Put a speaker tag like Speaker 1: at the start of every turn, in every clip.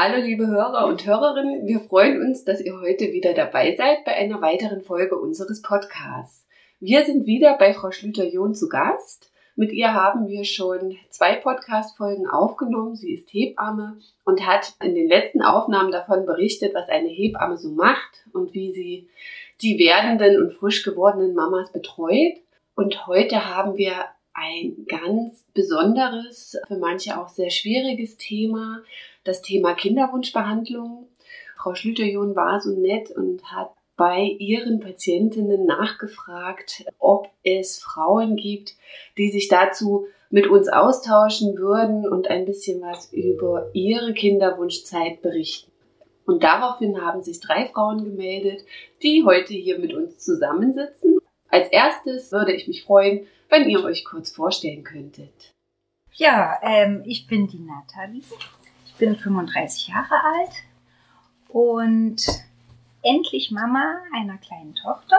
Speaker 1: Hallo liebe Hörer und Hörerinnen, wir freuen uns, dass ihr heute wieder dabei seid bei einer weiteren Folge unseres Podcasts. Wir sind wieder bei Frau Schlüter-John zu Gast. Mit ihr haben wir schon zwei Podcast-Folgen aufgenommen. Sie ist Hebamme und hat in den letzten Aufnahmen davon berichtet, was eine Hebamme so macht und wie sie die werdenden und frisch gewordenen Mamas betreut. Und heute haben wir ein ganz besonderes, für manche auch sehr schwieriges Thema, das Thema Kinderwunschbehandlung. Frau Schlüterjohn war so nett und hat bei ihren Patientinnen nachgefragt, ob es Frauen gibt, die sich dazu mit uns austauschen würden und ein bisschen was über ihre Kinderwunschzeit berichten. Und daraufhin haben sich drei Frauen gemeldet, die heute hier mit uns zusammensitzen. Als erstes würde ich mich freuen, wenn ihr euch kurz vorstellen könntet.
Speaker 2: Ja, ähm, ich bin die Nathalie. Ich bin 35 Jahre alt und endlich Mama einer kleinen Tochter.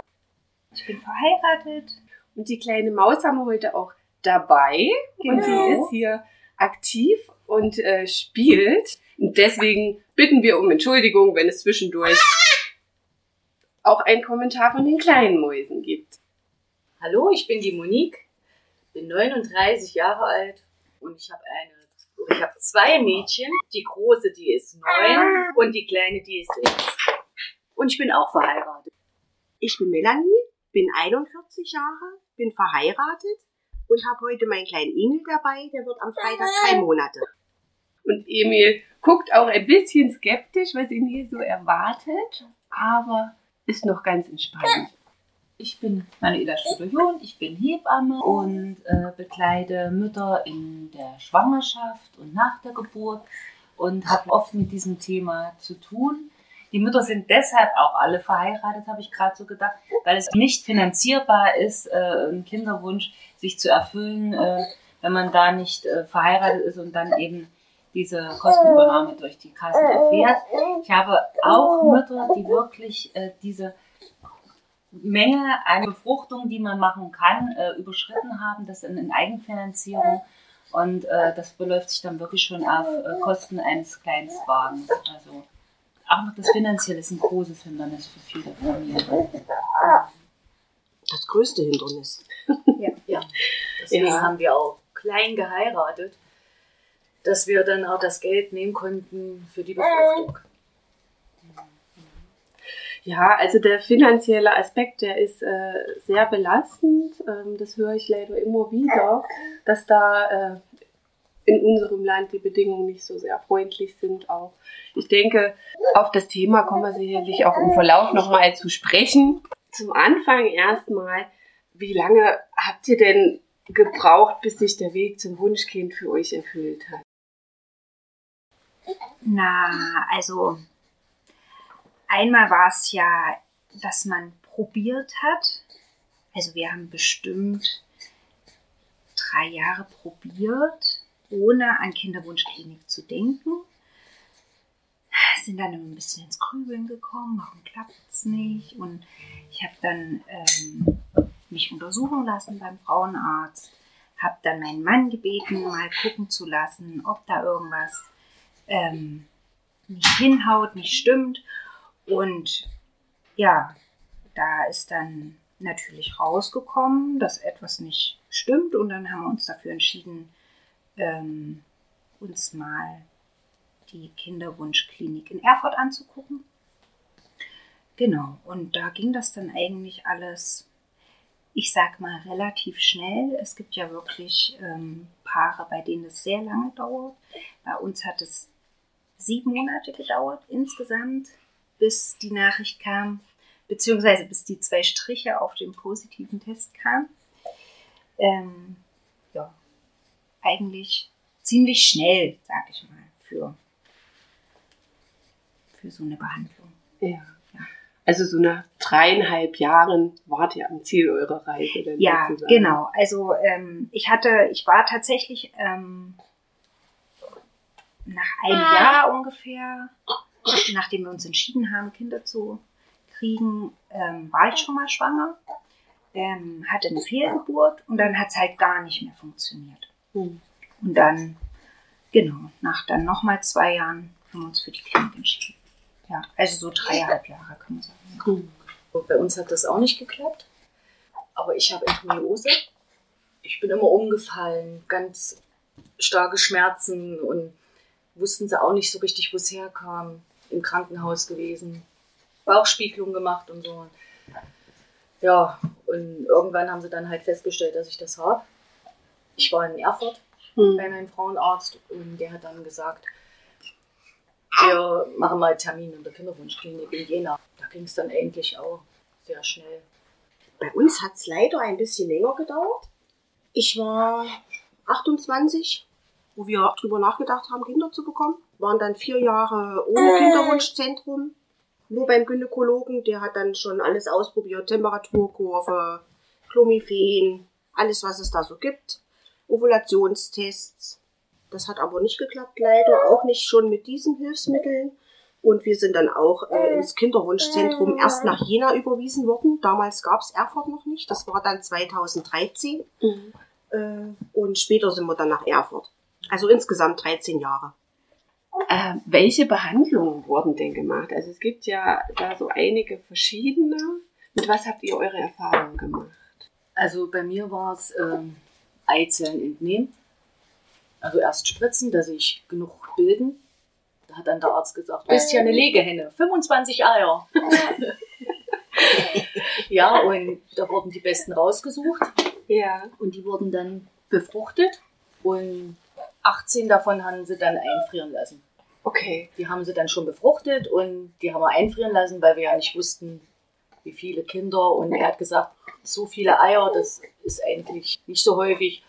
Speaker 2: Ich bin verheiratet.
Speaker 1: Und die kleine Maus haben wir heute auch dabei. Genau. Und sie genau. ist hier aktiv und äh, spielt. Und deswegen bitten wir um Entschuldigung, wenn es zwischendurch auch ein Kommentar von den kleinen Mäusen gibt.
Speaker 3: Hallo, ich bin die Monique, bin 39 Jahre alt und ich habe eine ich habe zwei Mädchen. Die große, die ist neun und die kleine, die ist sechs. Und ich bin auch verheiratet.
Speaker 4: Ich bin Melanie, bin 41 Jahre, bin verheiratet und habe heute meinen kleinen Emil dabei. Der wird am Freitag drei Monate.
Speaker 1: Und Emil guckt auch ein bisschen skeptisch, was ihn hier so erwartet, aber ist noch ganz entspannt.
Speaker 5: Ich bin Manuela Studion, ich bin Hebamme und äh, bekleide Mütter in der Schwangerschaft und nach der Geburt und habe oft mit diesem Thema zu tun. Die Mütter sind deshalb auch alle verheiratet, habe ich gerade so gedacht, weil es nicht finanzierbar ist, äh, einen Kinderwunsch sich zu erfüllen, äh, wenn man da nicht äh, verheiratet ist und dann eben diese Kostenübernahme durch die Kassen erfährt. Ich habe auch Mütter, die wirklich äh, diese Menge an Befruchtung, die man machen kann, äh, überschritten haben, das in, in Eigenfinanzierung. Und äh, das beläuft sich dann wirklich schon auf äh, Kosten eines Kleinstwagens. Also auch noch das Finanzielle ist ein großes Hindernis für viele Familien.
Speaker 4: Das größte Hindernis.
Speaker 3: Ja, ja. deswegen ja. haben wir auch klein geheiratet, dass wir dann auch das Geld nehmen konnten für die Befruchtung.
Speaker 1: Ja, also der finanzielle Aspekt, der ist äh, sehr belastend. Ähm, das höre ich leider immer wieder, dass da äh, in unserem Land die Bedingungen nicht so sehr freundlich sind auch. Ich denke, auf das Thema kommen wir sicherlich auch im Verlauf nochmal zu sprechen. Zum Anfang erstmal, wie lange habt ihr denn gebraucht, bis sich der Weg zum Wunschkind für euch erfüllt hat?
Speaker 2: Na, also einmal war es ja, dass man probiert hat. Also wir haben bestimmt drei Jahre probiert ohne an Kinderwunschklinik zu denken. Sind dann ein bisschen ins Grübeln gekommen, warum klappt es nicht? Und ich habe dann ähm, mich untersuchen lassen beim Frauenarzt, habe dann meinen Mann gebeten, mal gucken zu lassen, ob da irgendwas ähm, nicht hinhaut, nicht stimmt. Und ja, da ist dann natürlich rausgekommen, dass etwas nicht stimmt. Und dann haben wir uns dafür entschieden, ähm, uns mal die Kinderwunschklinik in Erfurt anzugucken. Genau, und da ging das dann eigentlich alles, ich sag mal, relativ schnell. Es gibt ja wirklich ähm, Paare, bei denen es sehr lange dauert. Bei uns hat es sieben Monate gedauert insgesamt, bis die Nachricht kam, beziehungsweise bis die zwei Striche auf dem positiven Test kamen. Ähm, ja, eigentlich ziemlich schnell, sag ich mal, für, für so eine Behandlung.
Speaker 1: Ja. Also so nach dreieinhalb Jahren wart ihr am Ziel eurer Reise.
Speaker 2: Denn ja, sozusagen. genau. Also ähm, ich hatte, ich war tatsächlich ähm, nach einem Jahr ungefähr, nachdem wir uns entschieden haben, Kinder zu kriegen, ähm, war ich schon mal schwanger, ähm, hatte eine Fehlgeburt und dann hat es halt gar nicht mehr funktioniert. Mhm. Und dann, genau, nach dann nochmal zwei Jahren haben wir uns für die Klinik entschieden. Ja, also so dreieinhalb Jahre kann man sagen.
Speaker 3: Bei uns hat das auch nicht geklappt. Aber ich habe Endometriose. Ich bin immer umgefallen, ganz starke Schmerzen und wussten sie auch nicht so richtig, wo es herkam. Im Krankenhaus gewesen, Bauchspiegelung gemacht und so. Ja, und irgendwann haben sie dann halt festgestellt, dass ich das habe. Ich war in Erfurt
Speaker 4: Hm.
Speaker 3: bei meinem Frauenarzt und der hat dann gesagt, wir machen mal einen Termin in der Kinderwunschklinik in Jena. Da ging es dann endlich auch sehr schnell.
Speaker 4: Bei uns hat es leider ein bisschen länger gedauert. Ich war 28, wo wir drüber nachgedacht haben, Kinder zu bekommen. Waren dann vier Jahre ohne Kinderwunschzentrum. Nur beim Gynäkologen, der hat dann schon alles ausprobiert. Temperaturkurve, Clomiphen, alles was es da so gibt. Ovulationstests. Das hat aber nicht geklappt, leider. Auch nicht schon mit diesen Hilfsmitteln. Und wir sind dann auch äh, ins Kinderwunschzentrum erst nach Jena überwiesen worden. Damals gab es Erfurt noch nicht. Das war dann 2013. Äh, und später sind wir dann nach Erfurt. Also insgesamt 13 Jahre.
Speaker 1: Äh, welche Behandlungen wurden denn gemacht? Also es gibt ja da so einige verschiedene. Mit was habt ihr eure Erfahrungen gemacht?
Speaker 3: Also bei mir war es ähm, Eizellen entnehmen. Also erst spritzen, dass sich genug bilden. Da hat dann der Arzt gesagt, du bist ja eine Legehenne, 25 Eier. ja, und da wurden die besten rausgesucht
Speaker 1: Ja.
Speaker 3: und die wurden dann befruchtet und 18 davon haben sie dann einfrieren lassen.
Speaker 1: Okay.
Speaker 3: Die haben sie dann schon befruchtet und die haben wir einfrieren lassen, weil wir ja nicht wussten, wie viele Kinder. Und er hat gesagt, so viele Eier, das ist eigentlich nicht so häufig.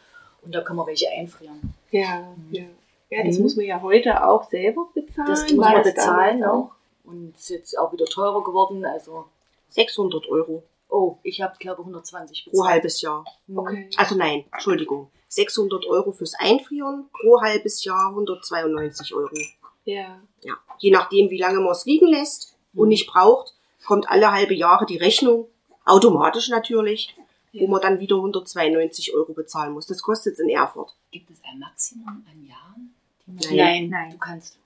Speaker 3: Und da können wir welche einfrieren.
Speaker 1: Ja, ja. Ja, das
Speaker 3: Mhm.
Speaker 1: muss man ja heute auch selber bezahlen.
Speaker 3: Das muss man bezahlen auch. Und ist jetzt auch wieder teurer geworden. Also,
Speaker 4: 600 Euro
Speaker 3: oh, ich habe, glaube 120
Speaker 4: pro
Speaker 3: bezahlt.
Speaker 4: halbes Jahr.
Speaker 3: Mhm.
Speaker 1: Okay.
Speaker 4: Also nein, Entschuldigung. 600 Euro fürs Einfrieren, pro halbes Jahr 192 Euro.
Speaker 1: Ja.
Speaker 4: Ja. Je nachdem, wie lange man es liegen lässt und nicht braucht, kommt alle halbe Jahre die Rechnung, automatisch natürlich, wo man dann wieder 192 Euro bezahlen muss. Das kostet in Erfurt.
Speaker 5: Gibt es ein Maximum an Jahren?
Speaker 4: Nein.
Speaker 3: Nein,
Speaker 2: Nein.
Speaker 3: du kannst.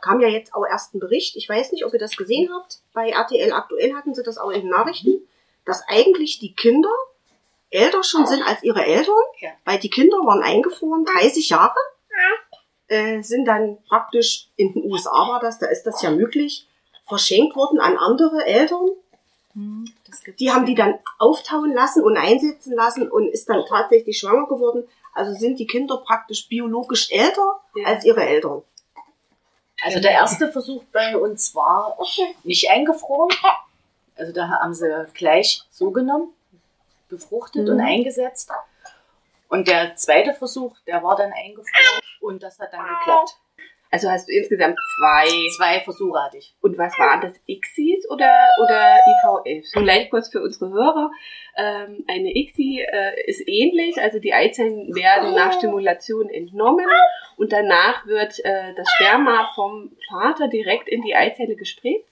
Speaker 4: Kam ja jetzt auch erst ein Bericht, ich weiß nicht, ob ihr das gesehen habt, bei RTL aktuell hatten sie das auch in den Nachrichten, dass eigentlich die Kinder älter schon sind als ihre Eltern,
Speaker 3: Ja.
Speaker 4: weil die Kinder waren eingefroren, 30 Jahre, äh, sind dann praktisch in den USA war das, da ist das ja möglich, verschenkt worden an andere Eltern.
Speaker 2: Hm, das gibt's
Speaker 4: Die haben die dann auftauen lassen und einsetzen lassen und ist dann tatsächlich schwanger geworden. Also sind die Kinder praktisch biologisch älter
Speaker 1: Ja.
Speaker 4: als ihre Eltern.
Speaker 3: Also der erste Versuch bei uns war nicht eingefroren. Also da haben sie gleich so genommen, befruchtet und
Speaker 4: Mhm.
Speaker 3: eingesetzt. Und der zweite Versuch, der war dann eingefroren und das hat dann geklappt.
Speaker 1: Also hast du insgesamt zwei.
Speaker 3: Zwei Versuche hatte ich.
Speaker 1: Und was waren das? ICSIs oder, oder IVF? Vielleicht kurz für unsere Hörer. Ähm, eine ICSI äh, ist ähnlich, also die Eizellen werden nach Stimulation entnommen und danach wird äh, das Sperma vom Vater direkt in die Eizelle gespritzt.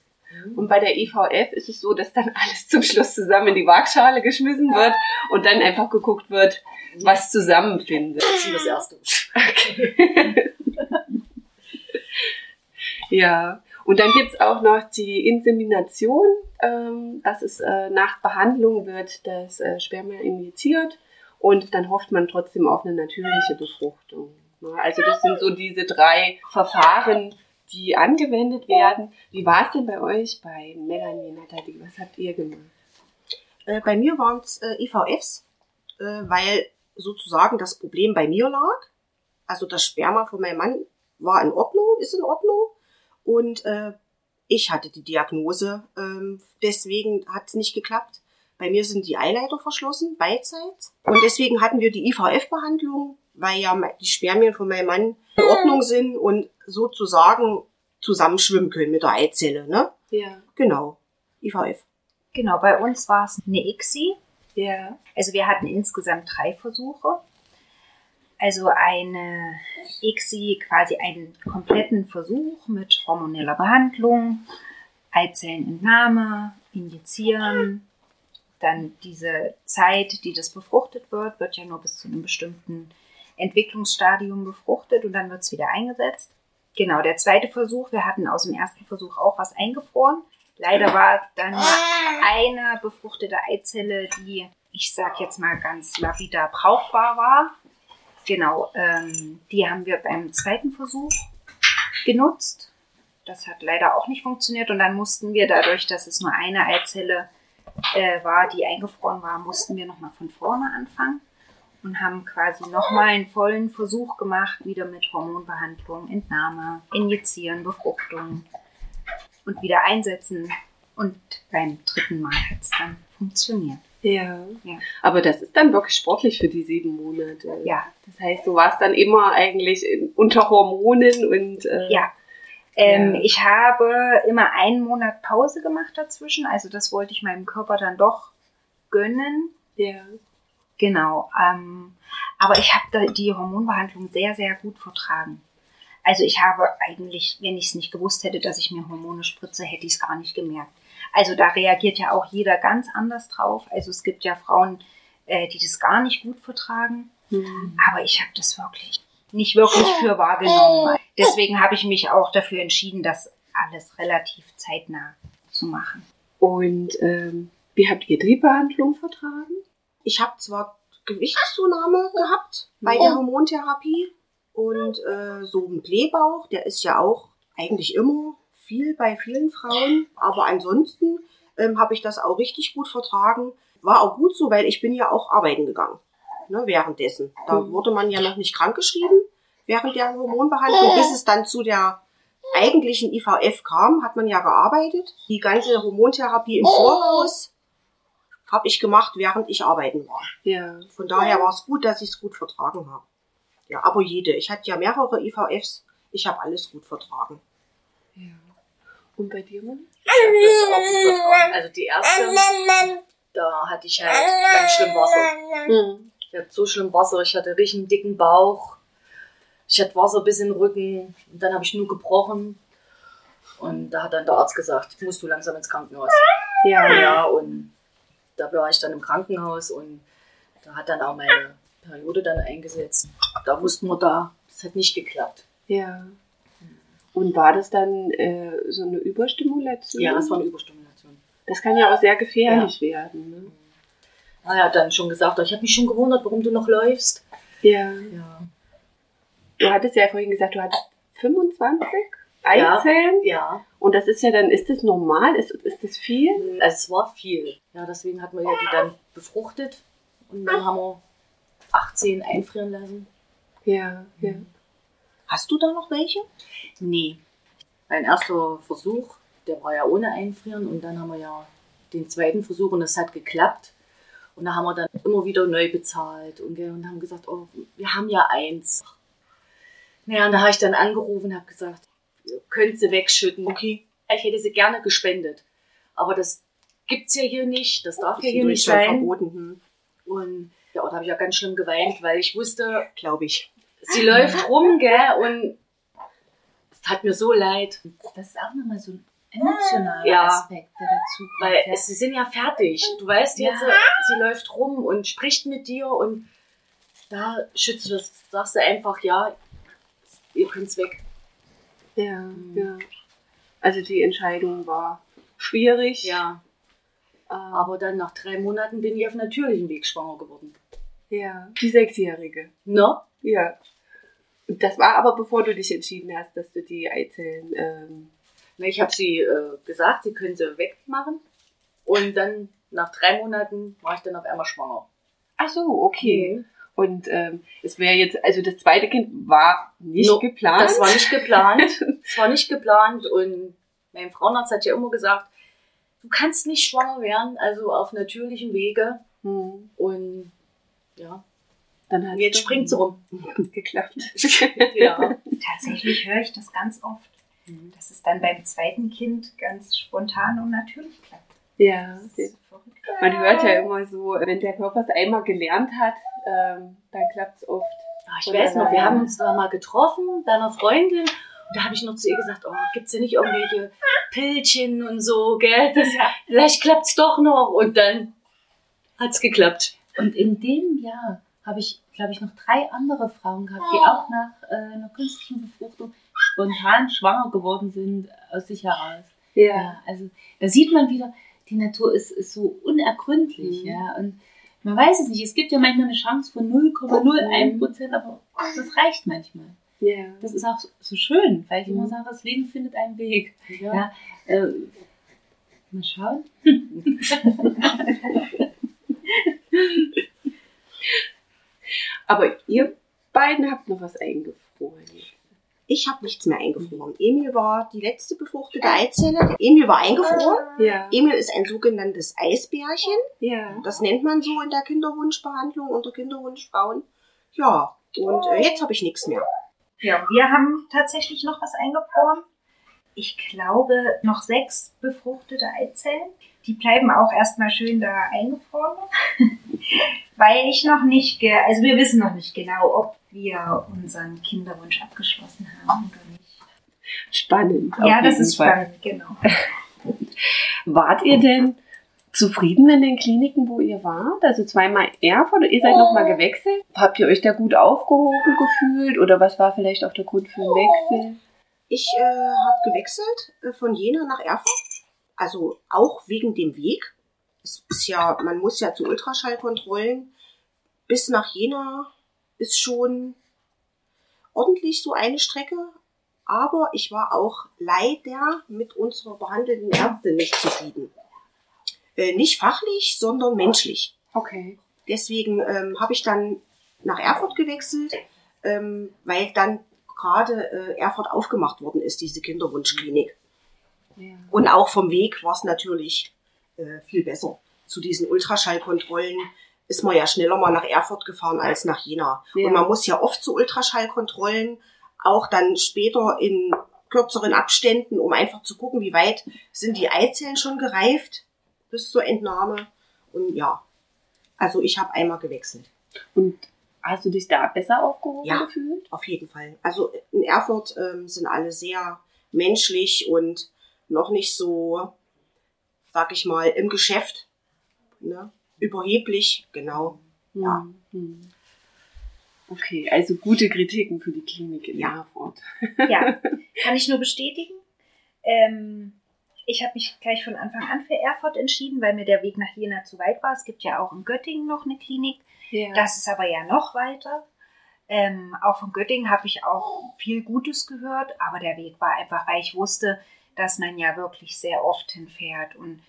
Speaker 1: Und bei der IVF ist es so, dass dann alles zum Schluss zusammen in die Waagschale geschmissen wird und dann einfach geguckt wird, was zusammenfindet.
Speaker 3: Das ist das erste.
Speaker 1: Ja, und dann gibt's auch noch die Insemination. Ähm, das ist äh, nach Behandlung wird das äh, Sperma injiziert und dann hofft man trotzdem auf eine natürliche Befruchtung. Also das sind so diese drei Verfahren, die angewendet werden. Wie war es denn bei euch, bei Melanie, Nathalie? Was habt ihr gemacht?
Speaker 4: Äh, bei mir waren es äh, IVFs, äh, weil sozusagen das Problem bei mir lag. Also das Sperma von meinem Mann war in Ordnung, ist in Ordnung. Und ich hatte die Diagnose, ähm, deswegen hat es nicht geklappt. Bei mir sind die Eileiter verschlossen, beidseits. Und deswegen hatten wir die IVF-Behandlung, weil ja die Spermien von meinem Mann in Ordnung sind und sozusagen zusammenschwimmen können mit der Eizelle. Ne?
Speaker 1: Ja.
Speaker 4: Genau, IVF.
Speaker 2: Genau, bei uns war es eine ICSI.
Speaker 1: Ja.
Speaker 2: Also wir hatten insgesamt drei Versuche. Also eine ICSI, quasi einen kompletten Versuch mit hormoneller Behandlung, Eizellenentnahme, Injizieren, dann diese Zeit, die das befruchtet wird, wird ja nur bis zu einem bestimmten Entwicklungsstadium befruchtet und dann wird es wieder eingesetzt. genau, der zweite Versuch, wir hatten aus dem ersten Versuch auch was eingefroren. Leider war dann nur eine befruchtete Eizelle, die, ich sag jetzt mal ganz lapidar, brauchbar war. Genau, ähm, die haben wir beim zweiten Versuch genutzt. Das hat leider auch nicht funktioniert und dann mussten wir dadurch, dass es nur eine Eizelle äh, war, die eingefroren war, mussten wir nochmal von vorne anfangen und haben quasi nochmal einen vollen Versuch gemacht, wieder mit Hormonbehandlung, Entnahme, Injizieren, Befruchtung und wieder einsetzen. Und beim dritten Mal hat es dann funktioniert.
Speaker 1: Ja.
Speaker 2: Ja.
Speaker 1: Aber das ist dann wirklich sportlich für die sieben Monate.
Speaker 2: Ja,
Speaker 1: Das heißt, du warst dann immer eigentlich unter Hormonen und äh,
Speaker 2: ja. Ähm,
Speaker 1: Ja.
Speaker 2: Ich habe immer einen Monat Pause gemacht dazwischen. Also das wollte ich meinem Körper dann doch gönnen.
Speaker 1: ja.
Speaker 2: Genau. Ähm, aber ich habe die Hormonbehandlung sehr, sehr gut vertragen. Also ich habe eigentlich, wenn ich es nicht gewusst hätte, dass ich mir Hormone spritze, hätte ich es gar nicht gemerkt. Also da reagiert ja auch jeder ganz anders drauf. Also es gibt ja Frauen, äh, die das gar nicht gut vertragen.
Speaker 1: Hm.
Speaker 2: Aber ich habe das wirklich nicht wirklich für wahrgenommen. Deswegen habe ich mich auch dafür entschieden, das alles relativ zeitnah zu machen.
Speaker 1: Und ähm, wie habt ihr die Behandlung vertragen?
Speaker 4: Ich habe zwar Gewichtszunahme gehabt bei der Hormontherapie und äh, so ein Blähbauch, der ist ja auch eigentlich immer viel bei vielen Frauen, aber ansonsten ähm, habe ich das auch richtig gut vertragen. War auch gut so, weil ich bin ja auch arbeiten gegangen ne, währenddessen. Da
Speaker 1: Mhm.
Speaker 4: wurde man ja noch nicht krankgeschrieben während der Hormonbehandlung, bis es dann zu der eigentlichen IVF kam, hat man ja gearbeitet. Die ganze Hormontherapie im Voraus habe ich gemacht, während ich arbeiten war.
Speaker 1: Ja.
Speaker 4: Von daher war es gut, dass ich es gut vertragen habe. Ja, aber jede. Ich hatte ja mehrere IVFs. Ich habe alles gut vertragen.
Speaker 1: ja. Und bei dir, Mann?
Speaker 3: Ich hab das auch gut vertragen. Also die erste, da hatte ich halt ganz schlimm Wasser.
Speaker 1: Hm.
Speaker 3: Ich hatte so schlimm Wasser, ich hatte richtig einen dicken Bauch. Ich hatte Wasser bis in den Rücken. Und dann habe ich nur gebrochen. Und da hat dann der Arzt gesagt, musst du langsam ins Krankenhaus.
Speaker 1: Ja.
Speaker 3: Ja, und da war ich dann im Krankenhaus und da hat dann auch meine Periode dann eingesetzt. Da wussten wir da, das hat nicht geklappt.
Speaker 1: Ja. Und war das dann äh, so eine Überstimulation?
Speaker 3: Ja, das war eine Überstimulation.
Speaker 1: Das kann ja auch sehr gefährlich werden. Ne?
Speaker 3: Ah, er hat dann schon gesagt, ich habe mich schon gewundert, warum du noch läufst.
Speaker 1: Ja.
Speaker 3: Ja.
Speaker 1: Du hattest ja vorhin gesagt, du hattest 25
Speaker 3: Ja.
Speaker 1: Eizellen.
Speaker 3: Ja,
Speaker 1: Und das ist ja dann, ist das normal? Ist, ist das viel?
Speaker 3: also es war viel. Ja, deswegen hatten wir ja die dann befruchtet und dann haben wir 18 einfrieren lassen.
Speaker 1: Ja, ja.
Speaker 4: Hast du da noch welche?
Speaker 3: Nee. Mein erster Versuch, der war ja ohne Einfrieren und dann haben wir ja den zweiten Versuch und das hat geklappt. Und da haben wir dann immer wieder neu bezahlt und, und haben gesagt, oh, wir haben ja eins. Naja, und da habe ich dann angerufen und habe gesagt, könnt sie wegschütten.
Speaker 4: Okay.
Speaker 3: Ich hätte sie gerne gespendet. Aber das gibt's ja hier nicht, das darf
Speaker 4: Ist
Speaker 3: ja hier nicht sein.
Speaker 4: verboten. Hm.
Speaker 3: Und ja, da habe ich ja ganz schlimm geweint, weil ich wusste,
Speaker 4: Glaube ich.
Speaker 3: sie läuft rum, gell, und es tat mir so leid.
Speaker 5: Das ist auch nochmal so ein emotionaler
Speaker 3: Ja.
Speaker 5: Aspekt, der dazu kommt.
Speaker 3: Weil
Speaker 5: ja.
Speaker 3: sie sind ja fertig. Du weißt jetzt,
Speaker 5: Ja.
Speaker 3: sie läuft rum und spricht mit dir und da schützt du das, sagst du einfach, ja, ihr könnt's weg.
Speaker 1: Ja, ja. Also die Entscheidung war schwierig.
Speaker 3: Ja.
Speaker 1: aber
Speaker 3: Aber dann nach drei Monaten bin ich auf natürlichem Weg schwanger geworden.
Speaker 1: ja. Die Sechsjährige.
Speaker 3: Ne?
Speaker 1: Ja. Das war aber bevor du dich entschieden hast, dass du die Eizellen. Ähm,
Speaker 3: Na, Ich habe sie äh, gesagt, sie können sie wegmachen. Und dann nach drei Monaten war ich dann auf einmal schwanger.
Speaker 1: ach so, okay. Und ähm, es wäre jetzt, also das zweite Kind war nicht
Speaker 3: No,
Speaker 1: geplant.
Speaker 3: Das war nicht geplant. Das war nicht geplant. Und mein Frauenarzt hat ja immer gesagt, du kannst nicht schwanger werden, also auf natürlichem Wege.
Speaker 1: Hm.
Speaker 3: Und ja,
Speaker 1: Dann hat
Speaker 3: jetzt springt sie rum.
Speaker 1: geklappt.
Speaker 3: Ja.
Speaker 2: Tatsächlich höre ich das ganz oft, dass es dann beim zweiten Kind ganz spontan und natürlich klappt.
Speaker 1: ja.
Speaker 2: Das ist verrückt.
Speaker 1: Man hört ja immer so, wenn der Körper es einmal gelernt hat, ähm, dann klappt es oft.
Speaker 3: Ah, Ich weiß noch, wir haben uns da mal getroffen bei einer Freundin. Und da habe ich noch zu ihr gesagt, oh, gibt's ja nicht irgendwelche Pillchen und so, gell? Das, vielleicht klappt's doch noch. Und dann hat's geklappt.
Speaker 5: Und in dem Jahr habe ich, glaube ich, noch drei andere Frauen gehabt, die auch nach äh, einer künstlichen Befruchtung spontan schwanger geworden sind aus sich heraus. Ja, also da sieht man wieder, die Natur ist, ist so unergründlich,
Speaker 1: Mhm.
Speaker 5: ja. Und man weiß es nicht. Es gibt ja manchmal eine Chance von 0,01 Prozent, aber das reicht manchmal.
Speaker 1: Ja.
Speaker 5: Das ist auch so- so schön, weil ich immer
Speaker 1: Mhm.
Speaker 5: sage, das Leben findet einen Weg.
Speaker 1: Ja.
Speaker 5: Ja. Äh, mal schauen.
Speaker 1: Aber ihr beiden habt noch was eingefroren.
Speaker 4: Ich habe nichts mehr eingefroren. Emil war die letzte befruchtete Eizelle. Emil war eingefroren.
Speaker 1: Ja.
Speaker 4: Emil ist ein sogenanntes Eisbärchen.
Speaker 1: Ja.
Speaker 4: Das nennt man so in der Kinderwunschbehandlung unter Kinderwunschfrauen. Ja, und äh, jetzt habe ich nichts mehr.
Speaker 2: Ja, wir haben tatsächlich noch was eingefroren. Ich glaube, noch sechs befruchtete Eizellen. Die bleiben auch erstmal schön da eingefroren. Weil ich noch nicht, also wir wissen noch nicht genau, ob wir unseren Kinderwunsch abgeschlossen haben oder nicht.
Speaker 1: Spannend.
Speaker 2: ja, das ist
Speaker 1: Fall.
Speaker 2: spannend, genau.
Speaker 1: Wart ihr denn zufrieden in den Kliniken, wo ihr wart? Also zweimal Erfurt oder ihr seid nochmal gewechselt? Habt ihr euch da gut aufgehoben gefühlt oder was war vielleicht auch der Grund für den Wechsel?
Speaker 4: Ich äh, habe gewechselt äh, von Jena nach Erfurt. Also auch wegen dem Weg. Es ist ja, man muss ja zu Ultraschallkontrollen. Bis nach Jena ist schon ordentlich so eine Strecke. Aber ich war auch leider mit unserer behandelnden Ärztin nicht zufrieden. Äh, nicht fachlich, sondern menschlich.
Speaker 1: Okay.
Speaker 4: Deswegen ähm, habe ich dann nach Erfurt gewechselt, ähm, weil dann gerade äh, Erfurt aufgemacht worden ist, diese Kinderwunschklinik.
Speaker 1: Ja.
Speaker 4: Und auch vom Weg war es natürlich äh, viel besser. Zu diesen Ultraschallkontrollen ist man ja schneller mal nach Erfurt gefahren als nach Jena.
Speaker 1: Ja.
Speaker 4: Und man muss ja oft zu Ultraschallkontrollen, auch dann später in kürzeren Abständen, um einfach zu gucken, wie weit sind die Eizellen schon gereift bis zur Entnahme. Und ja, also ich habe einmal gewechselt.
Speaker 1: Und hast du dich da besser aufgehoben
Speaker 4: Ja.
Speaker 1: gefühlt?
Speaker 4: Auf jeden Fall. Also in Erfurt ähm, sind alle sehr menschlich und noch nicht so, sag ich mal, im Geschäft. Ne? Überheblich, genau. Ja.
Speaker 1: Hm. Okay, also gute Kritiken für die Klinik in
Speaker 4: Ja.
Speaker 1: Erfurt.
Speaker 2: Ja, kann ich nur bestätigen. Ähm, ich habe mich gleich von Anfang an für Erfurt entschieden, weil mir der Weg nach Jena zu weit war. Es gibt ja auch in Göttingen noch eine Klinik.
Speaker 1: Ja.
Speaker 2: Das ist aber ja noch weiter. Ähm, auch von Göttingen habe ich auch viel Gutes gehört, aber der Weg war einfach, weil ich wusste, dass man ja wirklich sehr oft hinfährt. Und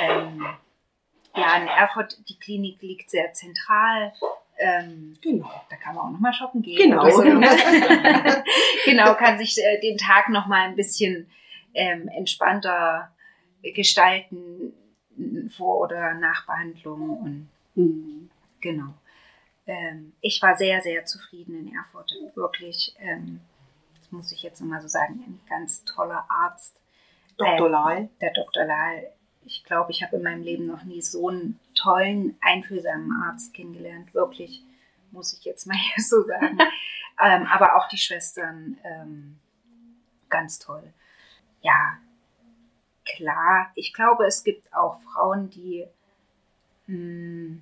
Speaker 2: ähm, ja, in Erfurt, die Klinik liegt sehr zentral. Ähm,
Speaker 4: Genau.
Speaker 2: da kann man auch nochmal shoppen gehen.
Speaker 4: Genau.
Speaker 2: so. genau, kann sich äh, den Tag nochmal ein bisschen ähm, entspannter gestalten vor oder nach Behandlung und
Speaker 1: Hm.
Speaker 2: Genau. Ähm, ich war sehr, sehr zufrieden in Erfurt. Wirklich, ähm, das muss ich jetzt nochmal so sagen, ein ganz toller Arzt.
Speaker 4: Dr.
Speaker 2: Ähm,
Speaker 4: Lahl.
Speaker 2: Der Dr. Lahl. Ich glaube, ich habe in meinem Leben noch nie so einen tollen, einfühlsamen Arzt kennengelernt. Wirklich, muss ich jetzt mal hier so sagen. ähm, aber auch die Schwestern, ähm, ganz toll. Ja, klar. Ich glaube, es gibt auch Frauen, die hm,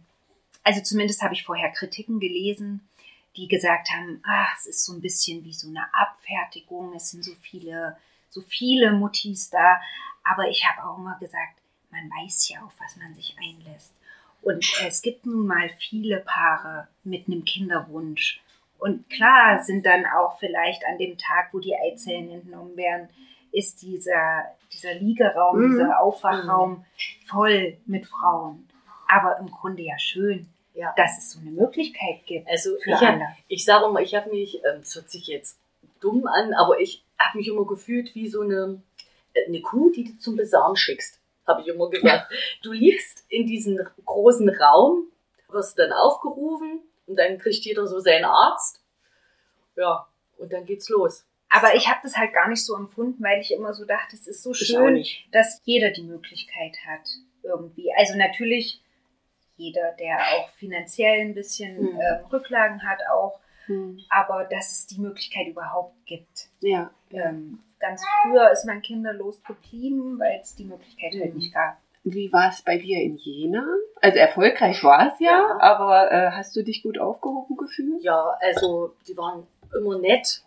Speaker 2: also zumindest habe ich vorher Kritiken gelesen, die gesagt haben, ach, es ist so ein bisschen wie so eine Abfertigung, es sind so viele, so viele Mutis da. Aber ich habe auch immer gesagt, man weiß ja, auf was man sich einlässt. Und es gibt nun mal viele Paare mit einem Kinderwunsch. Und klar sind dann auch vielleicht an dem Tag, wo die Eizellen entnommen werden, ist dieser, dieser Liegeraum,
Speaker 4: Mhm.
Speaker 2: dieser Aufwachraum voll mit Frauen. Aber im Grunde ja schön,
Speaker 3: Ja.
Speaker 2: dass es so eine Möglichkeit gibt
Speaker 3: Also
Speaker 2: für
Speaker 3: ich, hab, ich sage immer, ich habe mich, ähm, das hört sich jetzt dumm an, aber ich habe mich immer gefühlt wie so eine, äh, eine Kuh, die du zum Besamen schickst, habe ich immer gesagt. Du liegst in diesem großen Raum, wirst dann aufgerufen und dann kriegt jeder so seinen Arzt. Ja, und dann geht's los.
Speaker 2: Aber ich habe das halt gar nicht so empfunden, weil ich immer so dachte, es ist so schön, dass jeder die Möglichkeit hat irgendwie. Also natürlich jeder, der auch finanziell ein bisschen
Speaker 1: Mhm.
Speaker 2: ähm, Rücklagen hat auch,
Speaker 1: Hm.
Speaker 2: aber dass es die Möglichkeit überhaupt gibt.
Speaker 1: Ja.
Speaker 2: Ähm, ganz früher ist man kinderlos geblieben, weil es die Möglichkeit halt
Speaker 1: Mhm.
Speaker 2: nicht gab.
Speaker 1: Wie war es bei dir in Jena? Also erfolgreich war es ja,
Speaker 3: Ja.
Speaker 1: aber äh, hast du dich gut aufgehoben gefühlt?
Speaker 3: Ja, also die waren immer nett.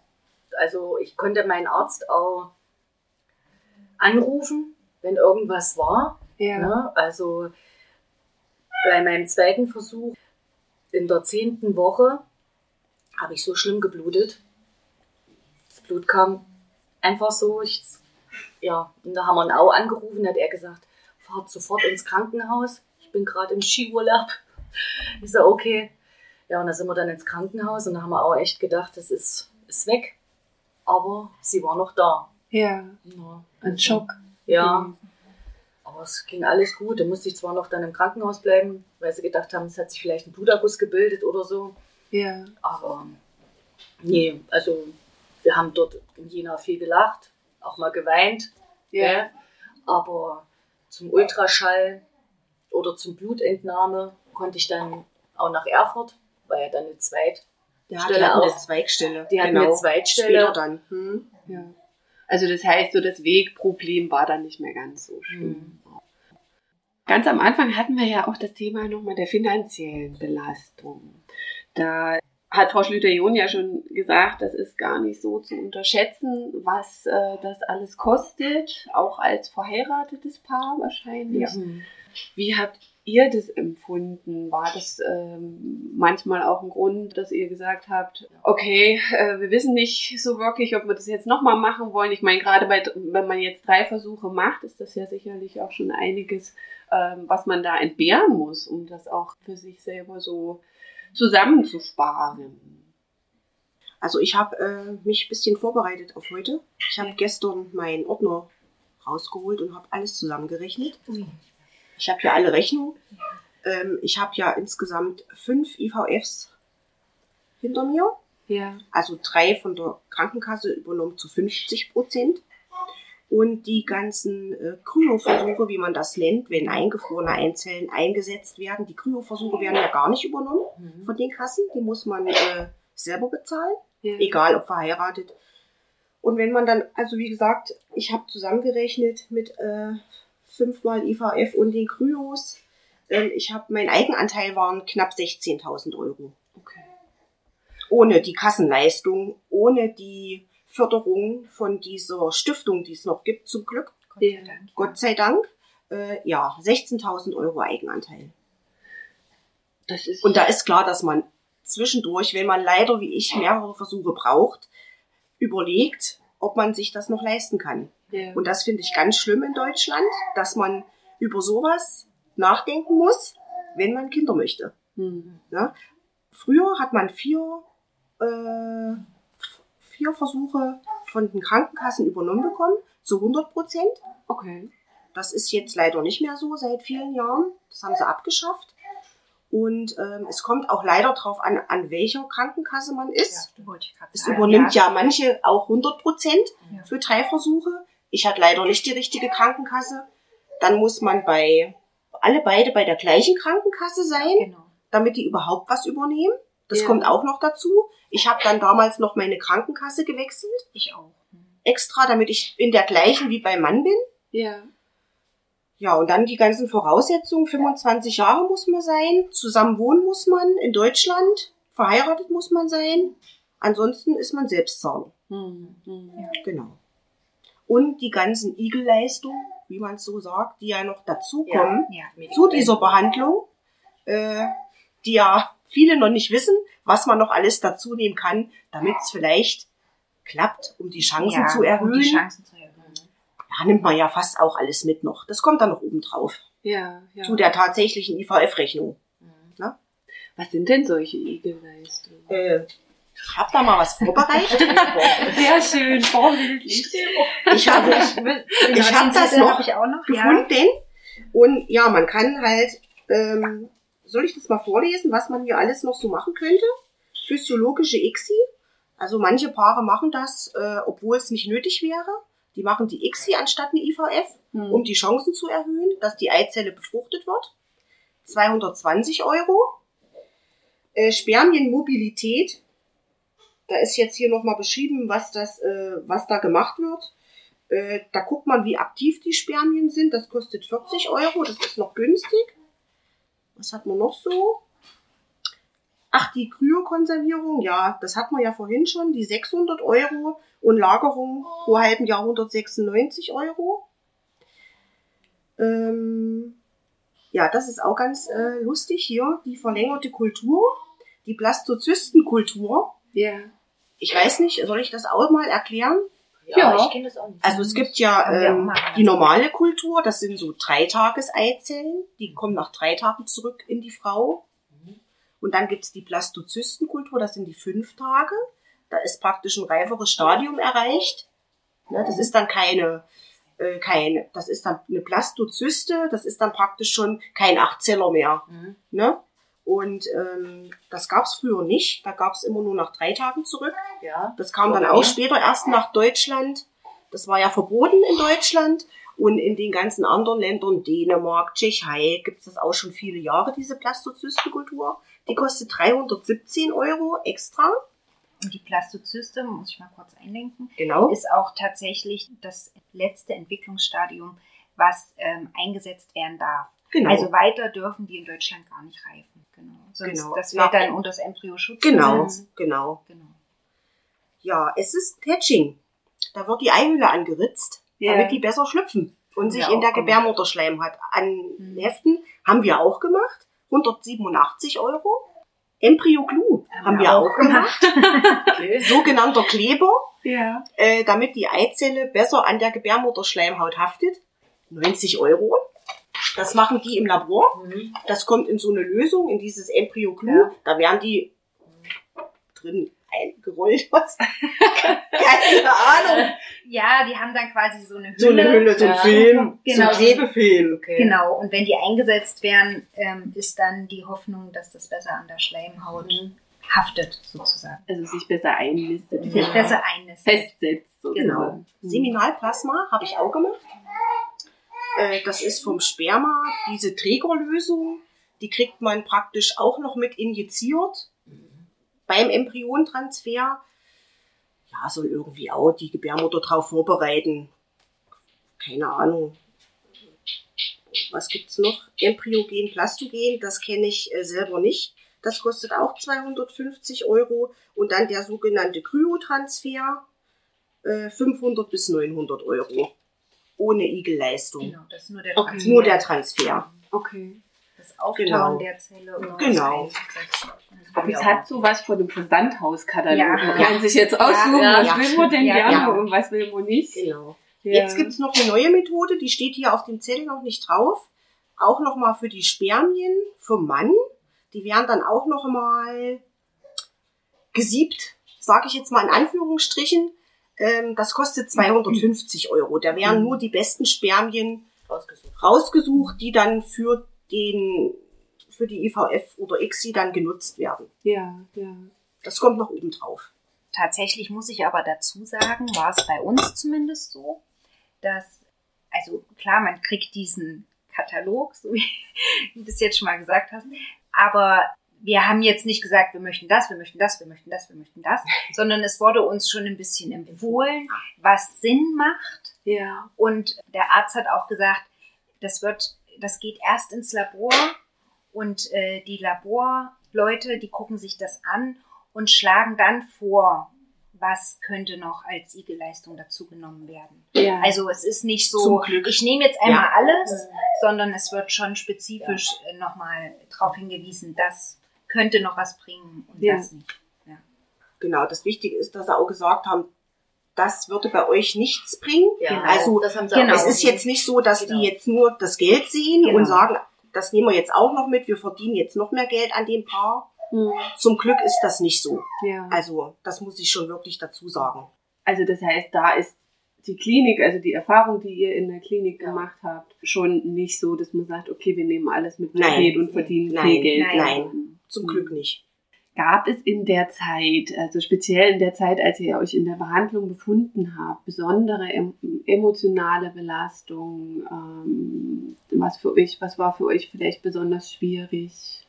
Speaker 3: Also ich konnte meinen Arzt auch anrufen, wenn irgendwas war.
Speaker 1: Ja.
Speaker 3: Ne? Also bei meinem zweiten Versuch in der zehnten Woche habe ich so schlimm geblutet. Das Blut kam einfach so. Ich, ja, und da haben wir ihn auch angerufen, da hat er gesagt, fahrt sofort ins Krankenhaus. Ich bin gerade im Skiurlaub. Ich so, okay. Ja, und da sind wir dann ins Krankenhaus und da haben wir auch echt gedacht, das ist, ist weg. Aber sie war noch da.
Speaker 1: Ja.
Speaker 3: Ja.
Speaker 1: Ein Schock.
Speaker 3: Ja, aber es ging alles gut. Da musste ich zwar noch dann im Krankenhaus bleiben, weil sie gedacht haben, es hat sich vielleicht ein Bluterguss gebildet oder so.
Speaker 1: Ja.
Speaker 3: Aber nee, also wir haben dort in Jena viel gelacht, auch mal geweint.
Speaker 1: Ja.
Speaker 3: gell? Aber zum Ultraschall oder zum Blutentnahme konnte ich dann auch nach Erfurt, weil ja dann eine Zweit.
Speaker 4: Der
Speaker 3: Stelle
Speaker 4: hat eine
Speaker 3: auch.
Speaker 4: Zweigstelle.
Speaker 3: Die hatten
Speaker 4: genau.
Speaker 3: eine Zweitstelle.
Speaker 4: Später dann. Hm?
Speaker 1: ja. Also das heißt, so das Wegproblem war dann nicht mehr ganz so schlimm. Ganz am Anfang hatten wir ja auch das Thema nochmal der finanziellen Belastung. Da hat Frau Schlüter-John ja schon gesagt, das ist gar nicht so zu unterschätzen, was äh, das alles kostet, auch als verheiratetes Paar wahrscheinlich.
Speaker 3: Mhm.
Speaker 1: Wie habt ihr das empfunden? War das ähm, manchmal auch ein Grund, dass ihr gesagt habt, okay, äh, wir wissen nicht so wirklich, ob wir das jetzt nochmal machen wollen? Ich meine, gerade bei, wenn man jetzt drei Versuche macht, ist das ja sicherlich auch schon einiges, ähm, was man da entbehren muss, um das auch für sich selber so zusammenzusparen.
Speaker 4: Also ich habe äh, mich ein bisschen vorbereitet auf heute. Ich habe gestern meinen Ordner rausgeholt und habe alles zusammengerechnet. Ich habe ja alle Rechnungen. Ähm, ich habe ja insgesamt fünf IVFs hinter mir.
Speaker 1: Ja.
Speaker 4: Also drei von der Krankenkasse übernommen zu 50 Prozent. Und die ganzen äh, Kryoversuche, wie man das nennt, wenn eingefrorene Einzellen eingesetzt werden, die Kryoversuche werden ja gar nicht übernommen
Speaker 3: Mhm.
Speaker 4: von den Kassen. Die muss man äh, selber bezahlen
Speaker 1: ja.
Speaker 4: egal ob verheiratet. Und wenn man dann, also wie gesagt, ich habe zusammengerechnet mit äh, fünfmal IVF und den Kryos. Ähm, ich habe, mein Eigenanteil waren knapp 16.000 Euro.
Speaker 1: Okay.
Speaker 4: Ohne die Kassenleistung, ohne die Förderung von dieser Stiftung, die es noch gibt, zum Glück.
Speaker 2: Gott sei
Speaker 1: Ja.
Speaker 2: Dank.
Speaker 4: Gott sei Dank. Äh, ja, 16.000 Euro Eigenanteil.
Speaker 1: Das ist
Speaker 4: Und da ist klar, dass man zwischendurch, wenn man leider wie ich mehrere Versuche braucht, überlegt, ob man sich das noch leisten kann.
Speaker 1: Ja.
Speaker 4: Und das finde ich ganz schlimm in Deutschland, dass man über sowas nachdenken muss, wenn man Kinder möchte.
Speaker 1: Hm.
Speaker 4: Früher hat man vier, äh, vier Versuche von den Krankenkassen übernommen bekommen, zu 100 Prozent.
Speaker 1: Okay.
Speaker 4: Das ist jetzt leider nicht mehr so seit vielen Jahren. Das haben sie abgeschafft. Und ähm, es kommt auch leider darauf an, an welcher Krankenkasse man ist.
Speaker 2: Ja,
Speaker 4: Es übernimmt ja manche auch 100 Prozent
Speaker 2: Ja.
Speaker 4: für drei Versuche. Ich hatte leider nicht die richtige Krankenkasse. Dann muss man bei alle beide bei der gleichen Krankenkasse sein,
Speaker 2: Genau.
Speaker 4: damit die überhaupt was übernehmen. Das
Speaker 1: Ja.
Speaker 4: kommt auch noch dazu. Ich habe dann damals noch meine Krankenkasse gewechselt,
Speaker 2: Ich auch. Hm.
Speaker 4: extra, damit ich in der gleichen wie beim Mann bin.
Speaker 1: Ja.
Speaker 4: Ja, und dann die ganzen Voraussetzungen. 25 Jahre muss man sein, zusammen wohnen muss man in Deutschland, verheiratet muss man sein. Ansonsten ist man Selbstzahler.
Speaker 1: Hm. Hm.
Speaker 4: Genau. Und die ganzen Igelleistungen, wie man es so sagt, die ja noch dazukommen
Speaker 2: Ja.
Speaker 4: zu dieser Behandlung, äh, die ja viele noch nicht wissen, was man noch alles dazu nehmen kann, damit es vielleicht klappt, um die Chancen
Speaker 2: ja,
Speaker 4: zu erhöhen.
Speaker 2: Um die Chancen zu erhöhen.
Speaker 4: ja, nimmt man ja fast auch alles mit noch. Das kommt dann noch oben drauf.
Speaker 1: Ja, ja.
Speaker 4: Zu der tatsächlichen IVF-Rechnung.
Speaker 1: Was sind denn solche Igelleistungen?
Speaker 4: Äh, ich habe da mal was vorbereitet.
Speaker 1: Sehr schön, vorbildlich.
Speaker 4: ich habe
Speaker 2: Genau,
Speaker 4: Ich hab
Speaker 2: den
Speaker 4: das
Speaker 2: Zettel
Speaker 4: noch
Speaker 2: hab ich auch noch.
Speaker 4: gefunden. Und ja, man kann halt, ähm, soll ich das mal vorlesen, was man hier alles noch so machen könnte? Physiologische ICSI. Also manche Paare machen das, äh, obwohl es nicht nötig wäre. Die machen die ICSI anstatt eine IVF,
Speaker 1: Hm.
Speaker 4: um die Chancen zu erhöhen, dass die Eizelle befruchtet wird. 220 Euro. Äh, Spermienmobilität. Da ist jetzt hier nochmal beschrieben, was das, äh, was da gemacht wird. Äh, da guckt man, wie aktiv die Spermien sind. Das kostet 40 Euro. Das ist noch günstig. Was hat man noch so? Ach, die Kryokonservierung, ja, das hatten wir ja vorhin schon, die 600 Euro und Lagerung pro halben Jahr 196 Euro. Ähm, ja, das ist auch ganz äh, lustig hier, die verlängerte Kultur, die Blastozystenkultur.
Speaker 1: Ja.
Speaker 4: Ich weiß nicht, soll ich das auch mal erklären?
Speaker 3: Ja,
Speaker 1: Ja.
Speaker 3: ich kenne das auch nicht.
Speaker 4: Also es gibt ja ähm, die normale Kultur, das sind so Dreitages-Eizellen, die kommen nach drei Tagen zurück in die Frau. Und dann gibt's die Blastozystenkultur, das sind die fünf Tage. Da ist praktisch ein reiferes Stadium erreicht. Ne, das ist dann keine, äh, keine, das ist dann eine Blastozyste, das ist dann praktisch schon kein Achtzeller mehr.
Speaker 3: Mhm.
Speaker 4: Ne? Und ähm, das gab's früher nicht. Da gab's immer nur nach drei Tagen zurück.
Speaker 3: Ja.
Speaker 4: Das kam dann auch später erst nach Deutschland. Das war ja verboten in Deutschland. Und in den ganzen anderen Ländern, Dänemark, Tschechei, gibt es das auch schon viele Jahre, diese Blastozystenkultur. Die kostet 317 Euro extra.
Speaker 2: Und die Plastozyste, muss ich mal kurz einlenken,
Speaker 4: Genau.
Speaker 2: ist auch tatsächlich das letzte Entwicklungsstadium, was ähm, eingesetzt werden darf.
Speaker 4: Genau.
Speaker 2: Also weiter dürfen die in Deutschland gar nicht reifen. Genau. Sonst,
Speaker 4: Genau.
Speaker 2: Das
Speaker 4: Ja.
Speaker 2: wird dann unter das Embryoschutz.
Speaker 4: genau, genau.
Speaker 2: genau.
Speaker 4: Ja, es ist Hatching. Da wird die Eihülle angeritzt,
Speaker 1: Ja.
Speaker 4: damit die besser schlüpfen und
Speaker 2: Haben
Speaker 4: sich
Speaker 2: wir
Speaker 4: in
Speaker 2: auch
Speaker 4: der
Speaker 2: gemacht.
Speaker 4: Gebärmutterschleimhaut anheften. Haben wir auch gemacht. 187 Euro. Embryo Glue haben, wir auch gemacht.
Speaker 3: Okay.
Speaker 4: Sogenannter Kleber,
Speaker 1: Ja.
Speaker 4: äh, damit die Eizelle besser an der Gebärmutterschleimhaut haftet. 90 Euro. Das machen die im Labor.
Speaker 3: Mhm.
Speaker 4: Das kommt in so eine Lösung, in dieses Embryo Glue.
Speaker 3: Ja.
Speaker 4: Da werden die drin eingerollt. Was? Keine Ahnung.
Speaker 2: Ja, die haben dann quasi so eine Hülle.
Speaker 4: So eine Hülle, so ein
Speaker 3: Ja.
Speaker 4: Film,
Speaker 2: Genau.
Speaker 4: so ein Klebefilm.
Speaker 3: Okay.
Speaker 2: Genau, und wenn die eingesetzt werden, ähm, ist dann die Hoffnung, dass das besser an der Schleimhaut
Speaker 3: Mhm.
Speaker 2: haftet, sozusagen.
Speaker 1: Also sich besser einlistet.
Speaker 2: Sich
Speaker 3: Ja.
Speaker 2: besser einnistet.
Speaker 1: Festsetzt. sozusagen.
Speaker 4: Genau.
Speaker 1: Mhm.
Speaker 4: Seminalplasma habe ich auch gemacht. Äh, das ist vom Sperma diese Trägerlösung. Die kriegt man praktisch auch noch mit injiziert beim Embryontransfer. Ja, soll irgendwie auch die Gebärmutter drauf vorbereiten. Keine Ahnung. Was gibt's noch? Embryogen, Plastogen, das kenne ich äh, selber nicht. Das kostet auch 250 Euro. Und dann der sogenannte Kryotransfer, äh, 500 bis 900 Euro. Ohne Igelleistung.
Speaker 2: Genau, das ist nur der
Speaker 1: Okay.
Speaker 2: Transfer.
Speaker 4: Nur der Transfer.
Speaker 1: Okay.
Speaker 2: Das Auftauen
Speaker 4: Genau.
Speaker 2: der Zelle. Und
Speaker 4: Genau.
Speaker 2: Das
Speaker 1: Das hat sowas von einem Versandhauskatalog.
Speaker 2: Ja.
Speaker 1: Man kann sich jetzt aussuchen,
Speaker 3: Ja,
Speaker 1: was
Speaker 4: ja.
Speaker 1: will man denn
Speaker 2: Ja,
Speaker 1: gerne
Speaker 4: ja.
Speaker 1: und was will man nicht.
Speaker 4: Genau.
Speaker 1: Ja.
Speaker 4: Jetzt gibt's noch eine neue Methode, die steht hier auf dem Zettel noch nicht drauf. Auch nochmal für die Spermien vom Mann. Die werden dann auch nochmal gesiebt, sage ich jetzt mal in Anführungsstrichen. Ähm, das kostet 250 Euro. Da werden nur die besten Spermien
Speaker 3: Rausgesucht.
Speaker 4: rausgesucht, die dann für den für die IVF oder ICSI dann genutzt werden.
Speaker 1: Ja, ja.
Speaker 4: Das kommt noch oben drauf.
Speaker 2: Tatsächlich muss ich aber dazu sagen, war es bei uns zumindest so, dass, also klar, man kriegt diesen Katalog, so wie du das jetzt schon mal gesagt hast, aber wir haben jetzt nicht gesagt, wir möchten das, wir möchten das, wir möchten das, wir möchten das, sondern es wurde uns schon ein bisschen empfohlen, was Sinn macht.
Speaker 1: Ja.
Speaker 2: Und der Arzt hat auch gesagt, das wird, das geht erst ins Labor und äh, die Laborleute, die gucken sich das an und schlagen dann vor, was könnte noch als IG-Leistung dazu genommen werden.
Speaker 1: Ja.
Speaker 2: Also es ist nicht so, ich nehme jetzt einmal
Speaker 4: Ja.
Speaker 2: alles, sondern es wird schon spezifisch äh, nochmal darauf hingewiesen, das könnte noch was bringen und
Speaker 1: Ja.
Speaker 2: das nicht.
Speaker 4: Genau, das Wichtige ist, dass sie auch gesagt haben, das würde bei euch nichts bringen.
Speaker 3: Ja,
Speaker 4: Also,
Speaker 3: das haben sie
Speaker 2: genau.
Speaker 3: auch
Speaker 4: Es ist jetzt nicht so, dass
Speaker 3: Genau.
Speaker 4: die jetzt nur das Geld sehen
Speaker 2: Genau.
Speaker 4: und sagen, das nehmen wir jetzt auch noch mit, wir verdienen jetzt noch mehr Geld an dem Paar.
Speaker 1: Hm.
Speaker 4: Zum Glück ist das nicht so.
Speaker 1: ja.
Speaker 4: Also, das muss ich schon wirklich dazu sagen.
Speaker 1: Also das heißt, da ist die Klinik, also die Erfahrung, die ihr in der Klinik gemacht habt, schon nicht so, dass man sagt, okay, wir nehmen alles mit
Speaker 4: Nein.
Speaker 1: Paket und verdienen
Speaker 4: Nein,
Speaker 1: viel Geld.
Speaker 2: nein.
Speaker 1: daran.
Speaker 4: Zum. Glück nicht.
Speaker 1: Gab es in der Zeit, also speziell in der Zeit, als ihr euch in der Behandlung befunden habt, besondere em emotionale Belastung? Ähm, was für euch, was war für euch vielleicht besonders schwierig?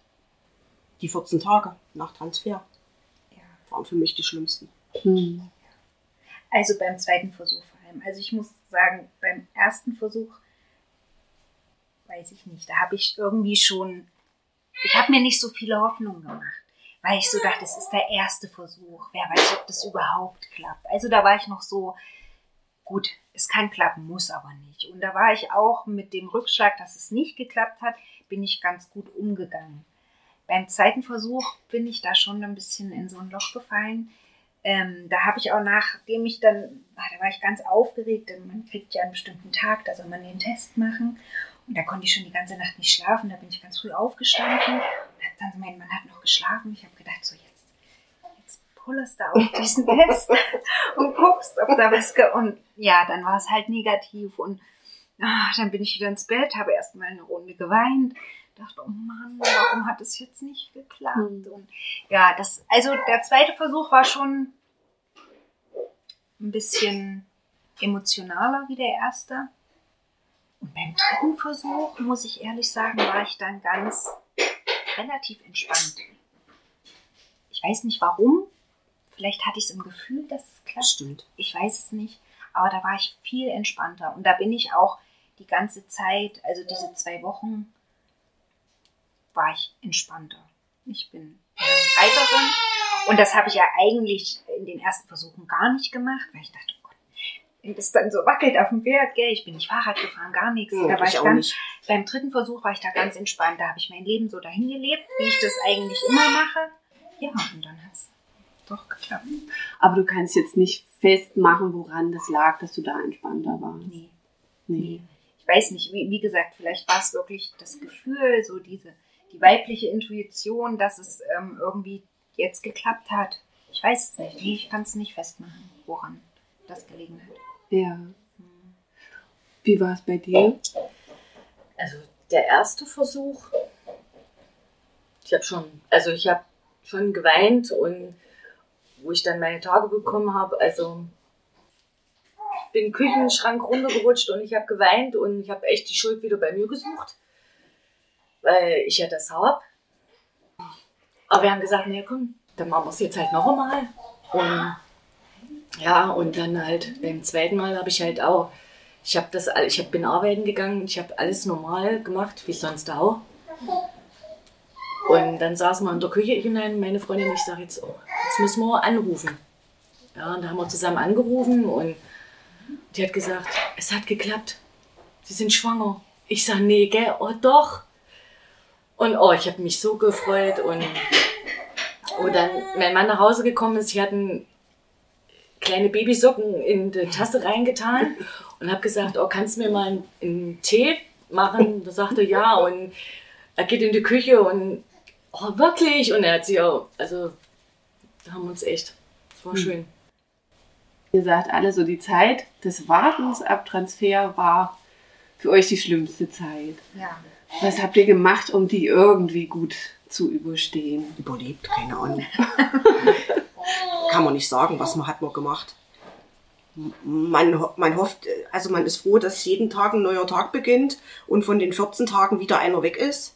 Speaker 4: Die 14 Tage nach Transfer
Speaker 2: Ja.
Speaker 4: waren für mich die schlimmsten.
Speaker 1: Hm.
Speaker 2: Also beim zweiten Versuch allem. Also ich muss sagen, beim ersten Versuch weiß ich nicht. Da habe ich irgendwie schon, ich habe mir nicht so viele Hoffnungen gemacht. weil ich so dachte, es ist der erste Versuch. Wer weiß, ob das überhaupt klappt. Also da war ich noch so, gut, es kann klappen, muss aber nicht. Und da war ich auch mit dem Rückschlag, dass es nicht geklappt hat, bin ich ganz gut umgegangen. Beim zweiten Versuch bin ich da schon ein bisschen in so ein Loch gefallen. Ähm, da habe ich auch nachdem ich dann, ah, da war ich ganz aufgeregt, denn man kriegt ja einen bestimmten Tag, da soll man den Test machen. Und da konnte ich schon die ganze Nacht nicht schlafen. Da bin ich ganz früh aufgestanden. Und hab dann mein Mann hat noch geschlafen. Ich habe gedacht, so jetzt, jetzt pullerst du auf diesen Test und guckst, ob da was. Ge und ja, dann war es halt negativ. Und ah, dann bin ich wieder ins Bett, habe erstmal eine Runde geweint. Dachte, oh Mann, warum hat es jetzt nicht geklappt?
Speaker 1: Hm.
Speaker 2: Und ja, das, also der zweite Versuch war schon ein bisschen emotionaler wie der erste. Und beim dritten Versuch, muss ich ehrlich sagen, war ich dann ganz relativ entspannt. Ich weiß nicht warum. Vielleicht hatte ich es im Gefühl, dass es klappt.
Speaker 4: Stimmt.
Speaker 2: Ich weiß es nicht. Aber da war ich viel entspannter. Und da bin ich auch die ganze Zeit, also diese zwei Wochen, war ich entspannter. Ich bin äh, Reiterin. Und das habe ich ja eigentlich in den ersten Versuchen gar nicht gemacht, weil ich dachte, oh Gott, wenn das dann so wackelt auf dem Pferd, gell, ich bin nicht Fahrrad gefahren, gar nichts.
Speaker 4: Ja,
Speaker 2: da war
Speaker 4: ich
Speaker 2: ich ganz,
Speaker 4: nicht.
Speaker 2: beim dritten Versuch war ich da ganz entspannt. Da habe ich mein Leben so dahin gelebt, wie ich das eigentlich immer mache. Ja, und dann hat es doch geklappt.
Speaker 1: Aber du kannst jetzt nicht festmachen, woran das lag, dass du da entspannter warst.
Speaker 2: Nee.
Speaker 1: Nee.
Speaker 2: ich weiß nicht, wie, wie gesagt, vielleicht war es wirklich das Gefühl, so diese, die weibliche Intuition, dass es ähm, irgendwie jetzt geklappt hat. Ich weiß es nicht. Ich kann es nicht festmachen, woran das gelegen hat.
Speaker 1: Ja. Wie war es bei dir?
Speaker 3: Also der erste Versuch, ich habe schon, also ich habe schon geweint und wo ich dann meine Tage bekommen habe, also ich bin im Küchenschrank runtergerutscht und ich habe geweint und ich habe echt die Schuld wieder bei mir gesucht, weil ich ja das habe. Aber wir haben gesagt, nee, komm, dann machen wir es jetzt halt noch einmal. Und ja, und dann halt beim zweiten Mal habe ich halt auch, ich habe das, ich hab, bin arbeiten gegangen, ich habe alles normal gemacht, wie sonst auch. Und dann saßen wir in der Küche, und dann meine Freundin, ich sage jetzt, oh, jetzt müssen wir anrufen. Ja, und da haben wir zusammen angerufen und die hat gesagt, es hat geklappt. Sie sind schwanger. Ich sage, nee, gell, oh doch. Und oh, ich habe mich so gefreut und wo dann mein Mann nach Hause gekommen ist, ich hatte kleine Babysocken in die Tasse reingetan und habe gesagt, oh, kannst du mir mal einen, einen Tee machen? Da sagte er ja und er geht in die Küche und oh, wirklich? Und er hat sie auch, also da haben wir uns echt, das war schön.
Speaker 1: Ihr sagt alle so, die Zeit des Wartens ab Transfer war für euch die schlimmste Zeit.
Speaker 2: Ja.
Speaker 1: Was habt ihr gemacht, um die irgendwie gut zu überstehen?
Speaker 4: Überlebt, keine Ahnung. Kann man nicht sagen, was man hat man gemacht. Man, man hofft, also man ist froh, dass jeden Tag ein neuer Tag beginnt und von den 14 Tagen wieder einer weg ist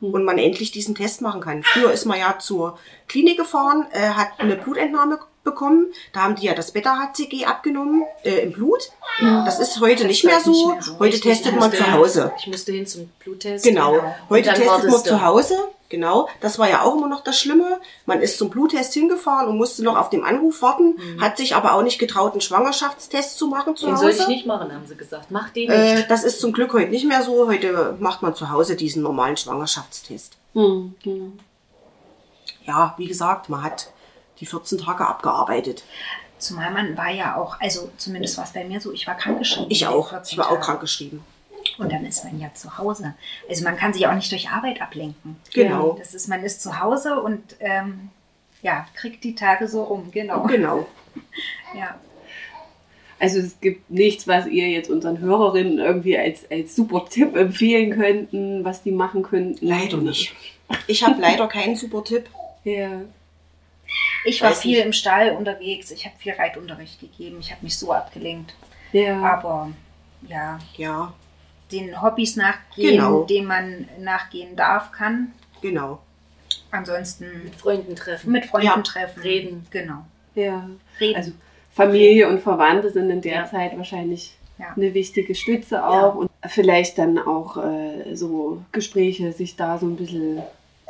Speaker 4: und man endlich diesen Test machen kann. Früher ist man ja zur Klinik gefahren, äh, hat eine Blutentnahme bekommen. Da haben die ja das Beta-HCG abgenommen äh, im Blut. Das ist heute nicht mehr,
Speaker 2: ist
Speaker 4: so.
Speaker 2: nicht mehr so.
Speaker 4: Heute
Speaker 3: Ich
Speaker 4: testet man zu Hause.
Speaker 3: Ich musste hin zum Bluttest.
Speaker 4: Genau.
Speaker 3: Und
Speaker 4: Heute testet man zu Hause. Genau. Das war ja auch immer noch das Schlimme. Man ist zum Bluttest hingefahren und musste noch auf den Anruf warten, hat sich aber auch nicht getraut, einen Schwangerschaftstest zu machen zu
Speaker 3: Den soll
Speaker 4: Hause.
Speaker 3: ich nicht machen, haben sie gesagt. Mach den nicht.
Speaker 4: Äh, das ist zum Glück heute nicht mehr so. Heute macht man zu Hause diesen normalen Schwangerschaftstest.
Speaker 1: Hm, hm.
Speaker 4: Ja, wie gesagt, man hat die 14 Tage abgearbeitet.
Speaker 2: Zumal man war ja auch, also zumindest war es bei mir so, ich war krankgeschrieben.
Speaker 4: Ich auch.
Speaker 2: 14
Speaker 4: Ich war auch krankgeschrieben.
Speaker 2: Und dann ist man ja zu Hause. Also man kann sich auch nicht durch Arbeit ablenken.
Speaker 4: Genau.
Speaker 2: Das ist, man ist zu Hause und ähm, ja, kriegt die Tage so rum, genau.
Speaker 4: Genau.
Speaker 2: Ja.
Speaker 1: Also es gibt nichts, was ihr jetzt unseren Hörerinnen irgendwie als, als super Tipp empfehlen könnten, was die machen könnten.
Speaker 4: Leider nicht. Ich habe leider keinen super Tipp.
Speaker 1: Ja.
Speaker 2: Ich war
Speaker 4: Weiß
Speaker 2: viel
Speaker 4: nicht.
Speaker 2: im Stall unterwegs, ich habe viel Reitunterricht gegeben, ich habe mich so abgelenkt.
Speaker 1: Ja.
Speaker 2: Aber ja,
Speaker 4: Ja,
Speaker 2: den Hobbys nachgehen,
Speaker 4: Genau.
Speaker 2: denen man nachgehen darf, kann.
Speaker 4: genau.
Speaker 2: Ansonsten
Speaker 3: Mit Freunden treffen.
Speaker 2: mit Freunden
Speaker 4: Ja.
Speaker 2: treffen.
Speaker 3: Reden.
Speaker 2: Genau.
Speaker 1: ja.
Speaker 2: Reden.
Speaker 1: Also Familie und Verwandte sind in der
Speaker 3: Ja.
Speaker 1: Zeit wahrscheinlich
Speaker 2: Ja.
Speaker 1: eine wichtige Stütze auch. Und vielleicht dann auch äh, so Gespräche, sich da so ein bisschen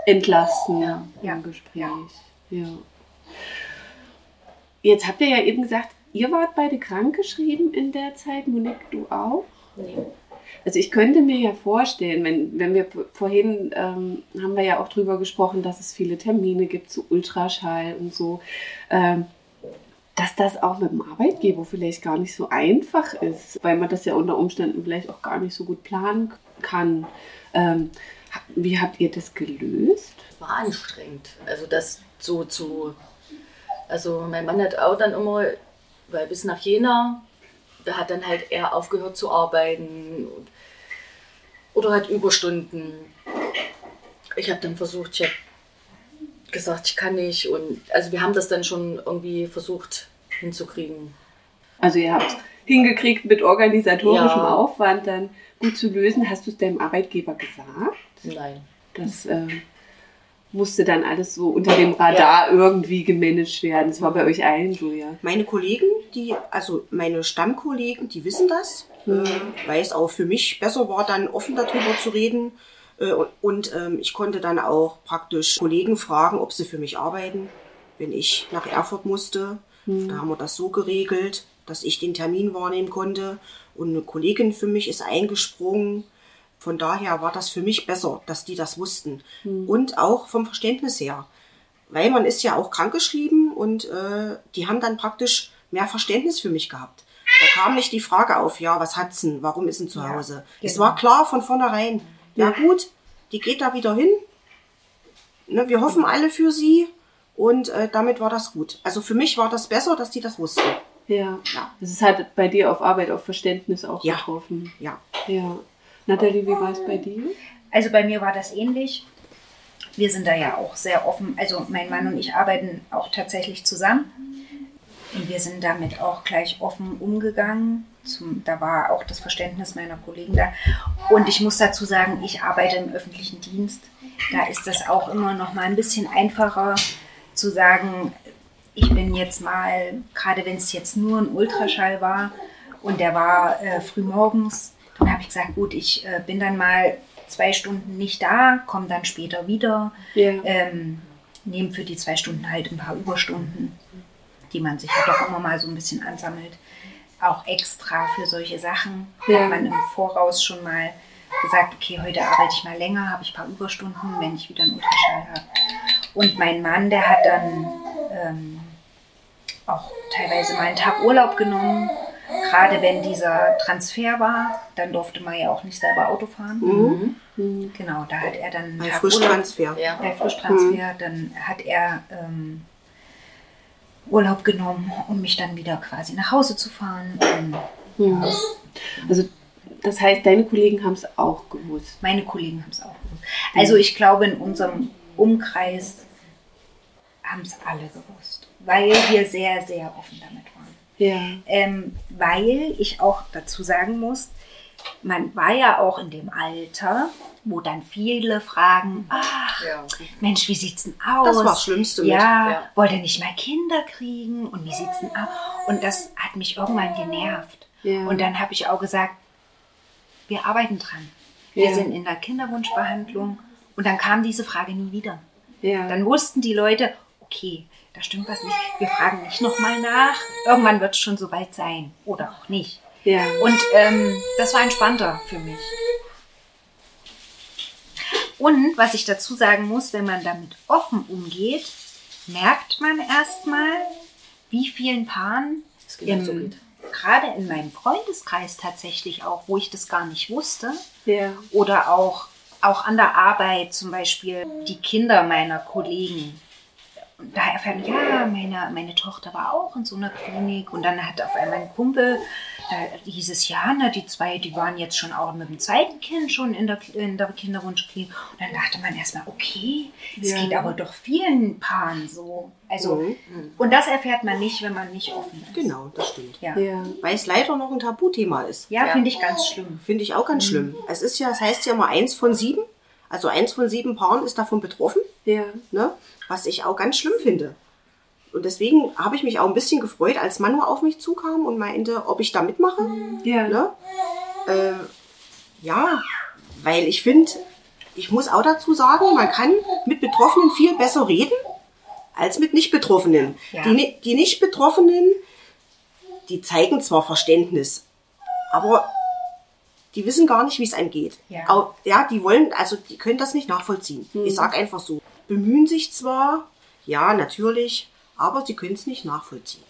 Speaker 1: entlasten
Speaker 3: Ja.
Speaker 1: im
Speaker 2: Ja.
Speaker 1: Gespräch. Ja. Jetzt habt ihr ja eben gesagt, ihr wart beide krankgeschrieben in der Zeit. Monique, du auch?
Speaker 3: Nee.
Speaker 1: Also ich könnte mir ja vorstellen, wenn, wenn wir vorhin ähm, haben wir ja auch drüber gesprochen, dass es viele Termine gibt zu Ultraschall und so, ähm, dass das auch mit dem Arbeitgeber vielleicht gar nicht so einfach ist, weil man das ja unter Umständen vielleicht auch gar nicht so gut planen kann. Ähm, wie habt ihr das gelöst?
Speaker 3: War anstrengend. Also das so zu. Also mein Mann hat auch dann immer, weil bis nach Jena, da hat dann halt er aufgehört zu arbeiten oder hat Überstunden. Ich habe dann versucht, ich habe gesagt, ich kann nicht und also wir haben das dann schon irgendwie versucht hinzukriegen.
Speaker 1: Also ihr habt hingekriegt mit organisatorischem
Speaker 3: Ja.
Speaker 1: Aufwand dann gut zu lösen. Hast du es deinem Arbeitgeber gesagt?
Speaker 3: Nein.
Speaker 1: Das äh, musste dann alles so unter dem Radar irgendwie gemanagt werden. Das war bei euch allen so, ja.
Speaker 4: Meine Kollegen, die, also meine Stammkollegen, die wissen das,
Speaker 1: Mhm.
Speaker 4: äh, weil es auch für mich besser war, dann offen darüber zu reden. Äh, und und ähm, ich konnte dann auch praktisch Kollegen fragen, ob sie für mich arbeiten, wenn ich nach Erfurt musste. Da haben wir das so geregelt, dass ich den Termin wahrnehmen konnte. Und eine Kollegin für mich ist eingesprungen. Von daher war das für mich besser, dass die das wussten. Und auch vom Verständnis her weil man ist ja auch krankgeschrieben und äh, die haben dann praktisch mehr Verständnis für mich gehabt. Da kam nicht die Frage auf, ja, was hat's denn, warum ist denn zu
Speaker 2: Ja,
Speaker 4: Hause? Es
Speaker 2: genau.
Speaker 4: war klar von vornherein, ja gut, die geht da wieder hin. Ne, wir hoffen alle für sie und äh, damit war das gut. Also für mich war das besser, dass die das wussten.
Speaker 1: Ja.
Speaker 4: Ja.
Speaker 1: Das ist halt bei dir auf Arbeit auf Verständnis auch
Speaker 4: Ja.
Speaker 1: getroffen.
Speaker 4: Ja.
Speaker 1: Ja. Nathalie, wie war es bei dir?
Speaker 2: Also bei mir war das ähnlich. Wir sind da ja auch sehr offen. Also mein Mann und ich arbeiten auch tatsächlich zusammen. Und wir sind damit auch gleich offen umgegangen. Zum, da war auch das Verständnis meiner Kollegen da. Und ich muss dazu sagen, ich arbeite im öffentlichen Dienst. Da ist das auch immer noch mal ein bisschen einfacher zu sagen, ich bin jetzt mal, gerade wenn es jetzt nur ein Ultraschall war und der war äh, früh morgens, dann habe ich gesagt, gut, ich äh, bin dann mal zwei Stunden nicht da, komme dann später wieder,
Speaker 1: Ja.
Speaker 2: ähm, nehme für die zwei Stunden halt ein paar Überstunden, die man sich ja doch immer mal so ein bisschen ansammelt. Auch extra für solche Sachen
Speaker 1: Ja.
Speaker 2: hat man im Voraus schon mal gesagt, okay, heute arbeite ich mal länger, habe ich ein paar Überstunden, wenn ich wieder einen Ultraschall habe. Und mein Mann, der hat dann ähm, auch teilweise mal einen Tag Urlaub genommen. Gerade wenn dieser Transfer war, dann durfte man ja auch nicht selber Auto fahren.
Speaker 1: Mhm.
Speaker 2: Genau, da hat er dann
Speaker 4: Bei Frischtransfer.
Speaker 3: Ja.
Speaker 2: bei Frischtransfer, dann hat er ähm, Urlaub genommen, um mich dann wieder quasi nach Hause zu fahren. Und
Speaker 1: Mhm. Also das heißt, deine Kollegen haben es auch gewusst.
Speaker 2: meine Kollegen haben es auch gewusst. Also ich glaube, in unserem Umkreis haben es alle gewusst, weil wir sehr, sehr offen damit waren.
Speaker 1: Ja.
Speaker 2: Ähm, weil ich auch dazu sagen muss, man war ja auch in dem Alter, wo dann viele fragen, ach
Speaker 3: Ja.
Speaker 2: Mensch, wie sieht's denn aus?
Speaker 4: Das war das Schlimmste.
Speaker 2: Ja,
Speaker 3: Ja.
Speaker 2: wollt ihr nicht mal Kinder kriegen? Und wie sieht's denn aus? Und das hat mich irgendwann genervt.
Speaker 1: Ja.
Speaker 2: Und dann habe ich auch gesagt, wir arbeiten dran. Wir sind in der Kinderwunschbehandlung. Und dann kam diese Frage nie wieder. Dann wussten die Leute, okay, da stimmt was nicht. Wir fragen nicht nochmal nach. Irgendwann wird es schon soweit sein. Oder auch nicht.
Speaker 1: ja.
Speaker 2: Und ähm, das war entspannter für mich. Und was ich dazu sagen muss, wenn man damit offen umgeht, merkt man erstmal, wie vielen Paaren, im,
Speaker 3: geht.
Speaker 2: gerade in meinem Freundeskreis tatsächlich auch, wo ich das gar nicht wusste,
Speaker 1: ja.
Speaker 2: oder auch, auch an der Arbeit zum Beispiel die Kinder meiner Kollegen. Und da erfährt man, ja, meine, meine Tochter war auch in so einer Klinik und dann hat auf einmal ein Kumpel, da hieß es, ja, ne, die zwei, die waren jetzt schon auch mit dem zweiten Kind schon in der, in der Kinderwunschklinik. Und dann dachte man erstmal, okay, es
Speaker 1: Ja.
Speaker 2: geht aber doch vielen Paaren so. Also,
Speaker 4: Mhm.
Speaker 2: und das erfährt man nicht, wenn man nicht offen ist.
Speaker 4: Genau, das stimmt.
Speaker 2: Ja,
Speaker 1: ja.
Speaker 4: Weil es leider noch ein Tabuthema ist.
Speaker 2: ja, finde ich ganz schlimm.
Speaker 4: Finde ich auch ganz schlimm. Es ist ja, es heißt ja immer eins von sieben. Also eins von sieben Paaren ist davon betroffen,
Speaker 1: ja.
Speaker 4: ne? was ich auch ganz schlimm finde. Und deswegen habe ich mich auch ein bisschen gefreut, als Manu auf mich zukam und meinte, ob ich da mitmache.
Speaker 1: ja.
Speaker 4: Ne? Äh, ja, weil ich finde, Ich muss auch dazu sagen, man kann mit Betroffenen viel besser reden als mit Nicht-Betroffenen.
Speaker 2: Ja.
Speaker 4: Die, die Nicht-Betroffenen, die zeigen zwar Verständnis, aber die wissen gar nicht, wie es einem geht.
Speaker 2: Ja.
Speaker 4: Au- ja, die wollen, also die können das nicht nachvollziehen. Ich sag einfach so. Bemühen sich zwar, ja, natürlich, aber sie können es nicht nachvollziehen.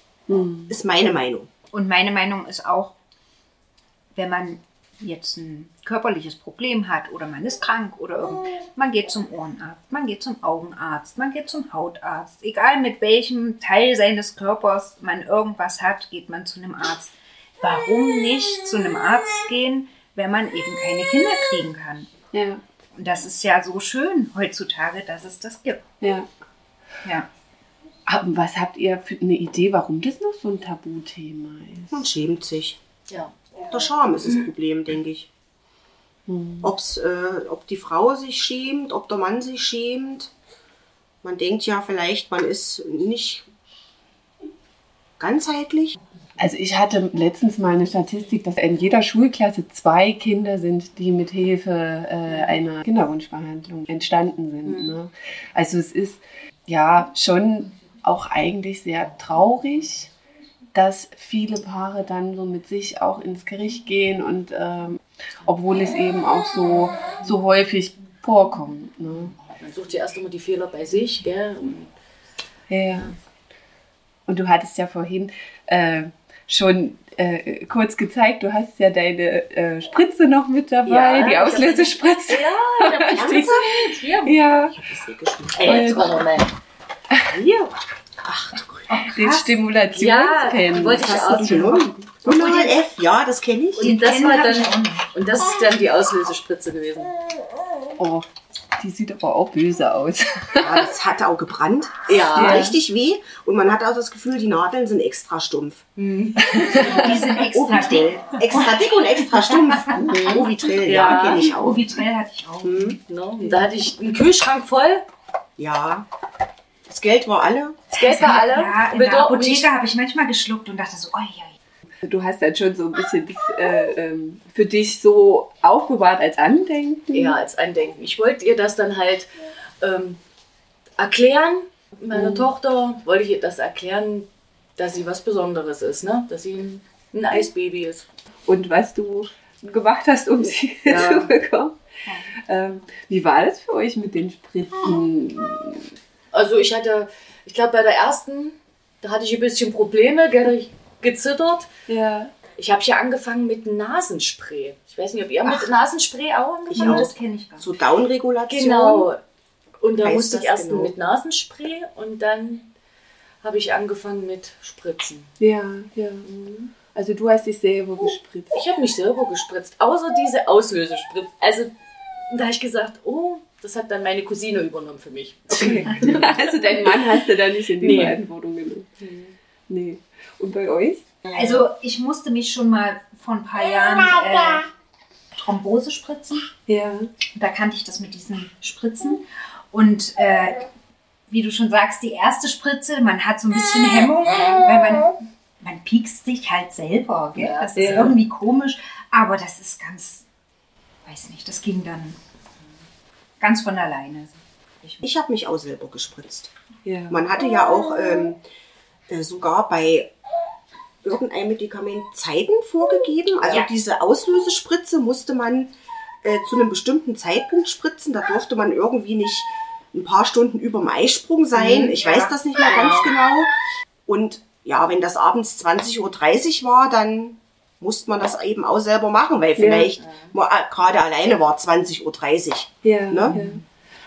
Speaker 4: Ist meine Meinung.
Speaker 2: Und meine Meinung ist auch, wenn man jetzt ein körperliches Problem hat oder man ist krank oder irgend, man geht zum Ohrenarzt, man geht zum Augenarzt, man geht zum Hautarzt. Egal mit welchem Teil seines Körpers man irgendwas hat, geht man zu einem Arzt. Warum nicht zu einem Arzt gehen, wenn man eben keine Kinder kriegen kann?
Speaker 1: Ja,
Speaker 2: Und das ist ja so schön heutzutage, dass es das gibt.
Speaker 1: ja.
Speaker 2: Ja.
Speaker 1: Aber was habt ihr für eine Idee, warum das noch so ein Tabuthema ist?
Speaker 4: Man schämt sich.
Speaker 3: Ja.
Speaker 4: Der Scham ist das Problem, denke ich. Ob's, äh, ob die Frau sich schämt, ob der Mann sich schämt. Man denkt ja vielleicht, man ist nicht ganzheitlich.
Speaker 1: Also ich hatte letztens mal eine Statistik, dass in jeder Schulklasse zwei Kinder sind, die mit Hilfe äh, einer Kinderwunschbehandlung entstanden sind. Ne? Also es ist ja schon auch eigentlich sehr traurig, dass viele Paare dann so mit sich auch ins Gericht gehen und ähm, obwohl es eben auch so, so häufig vorkommt. Ne?
Speaker 3: Man sucht ja erst immer die Fehler bei sich, gell? Und
Speaker 1: Ja. Und du hattest ja vorhin äh, schon äh, kurz gezeigt, du hast ja deine äh, Spritze noch mit dabei,
Speaker 3: Ja,
Speaker 1: die
Speaker 3: ich
Speaker 1: Auslösespritze.
Speaker 3: Ja, ich
Speaker 1: Richtig.
Speaker 3: Hier.
Speaker 1: Ja,
Speaker 4: Das weggeschmissen.
Speaker 3: Ey, jetzt mal Moment. Hier.
Speaker 4: Ach du Grüne.
Speaker 1: den
Speaker 3: Ja,
Speaker 1: Stimulationspen.
Speaker 3: die wollte ich
Speaker 1: Das
Speaker 3: auch
Speaker 1: hast du
Speaker 4: genommen. Unal F, ja, das kenne ich.
Speaker 3: Und das war dann,
Speaker 2: ich
Speaker 3: und das ist dann die Auslösespritze gewesen.
Speaker 1: Oh, die sieht aber auch böse aus.
Speaker 4: Ja, das hat auch gebrannt.
Speaker 3: Ja.
Speaker 4: Tut richtig weh. Und man hat auch das Gefühl, die Nadeln sind extra stumpf.
Speaker 2: Die sind extra dick.
Speaker 4: Extra dick und extra stumpf. Ovitrill, ja,
Speaker 3: Ja.
Speaker 4: kenne ich auch.
Speaker 2: Ovitrell hatte ich auch.
Speaker 3: Ne? Und da hatte ich einen Kühlschrank voll.
Speaker 4: Ja. Das Geld war alle.
Speaker 3: Das Geld war alle.
Speaker 2: Ja, in der Apotheke habe ich manchmal geschluckt und dachte so, oi, oi.
Speaker 1: Du hast dann schon so ein bisschen das äh, ähm, für dich so aufbewahrt als Andenken.
Speaker 3: Ja, als Andenken. Ich wollte ihr das dann halt ähm, erklären. Meiner Tochter wollte ich ihr das erklären, dass sie was Besonderes ist, ne? Dass sie ein, ein Eisbaby ist.
Speaker 1: und was du gemacht hast, um sie
Speaker 3: Ja.
Speaker 1: zu bekommen. Ähm, wie war das für euch mit den Spritzen?
Speaker 3: Also ich hatte, ich glaube bei der ersten, da hatte ich ein bisschen Probleme, gell, ich gezittert.
Speaker 1: Ja.
Speaker 3: Ich habe ja angefangen mit Nasenspray. Ich weiß nicht, ob ihr mit Nasenspray auch
Speaker 4: Ich
Speaker 3: angefangen
Speaker 4: auch.
Speaker 3: habt.
Speaker 2: Das kenne ich gar nicht.
Speaker 4: So Downregulation.
Speaker 3: Genau. Und da musste ich erst
Speaker 4: genau?
Speaker 3: mit Nasenspray und dann habe ich angefangen mit Spritzen.
Speaker 1: Ja, ja. Also du hast dich selber gespritzt.
Speaker 3: Ich habe mich selber gespritzt, außer diese Auslösespritze. Also da habe ich gesagt, oh, das hat dann meine Cousine übernommen für mich.
Speaker 1: Okay. Also dein Mann hast du da nicht in die
Speaker 3: Nee.
Speaker 1: Verantwortung genommen. Nee. Und bei euch?
Speaker 2: Also ich musste mich schon mal vor ein paar Jahren äh, Thrombose spritzen.
Speaker 1: Ja.
Speaker 2: Da kannte ich das mit diesen Spritzen. Und äh, wie du schon sagst, die erste Spritze, man hat so ein bisschen Hemmung, weil man, man piekst sich halt selber. Gell? Das ist
Speaker 1: Ja.
Speaker 2: irgendwie komisch, aber das ist ganz, weiß nicht, das ging dann ganz von alleine.
Speaker 4: Ich habe mich auch selber gespritzt.
Speaker 1: Ja.
Speaker 4: Man hatte ja auch ähm, äh, sogar bei irgendeinem Medikament Zeiten vorgegeben. Also
Speaker 2: Ja.
Speaker 4: diese Auslösespritze musste man äh, zu einem bestimmten Zeitpunkt spritzen. Da durfte man irgendwie nicht ein paar Stunden über dem Eisprung sein. Ich weiß das nicht mehr ganz genau. Und ja, wenn das abends 20.30 Uhr war, dann musste man das eben auch selber machen, weil vielleicht mal, äh, gerade alleine war 20.30 Uhr.
Speaker 1: Ja,
Speaker 4: Ne?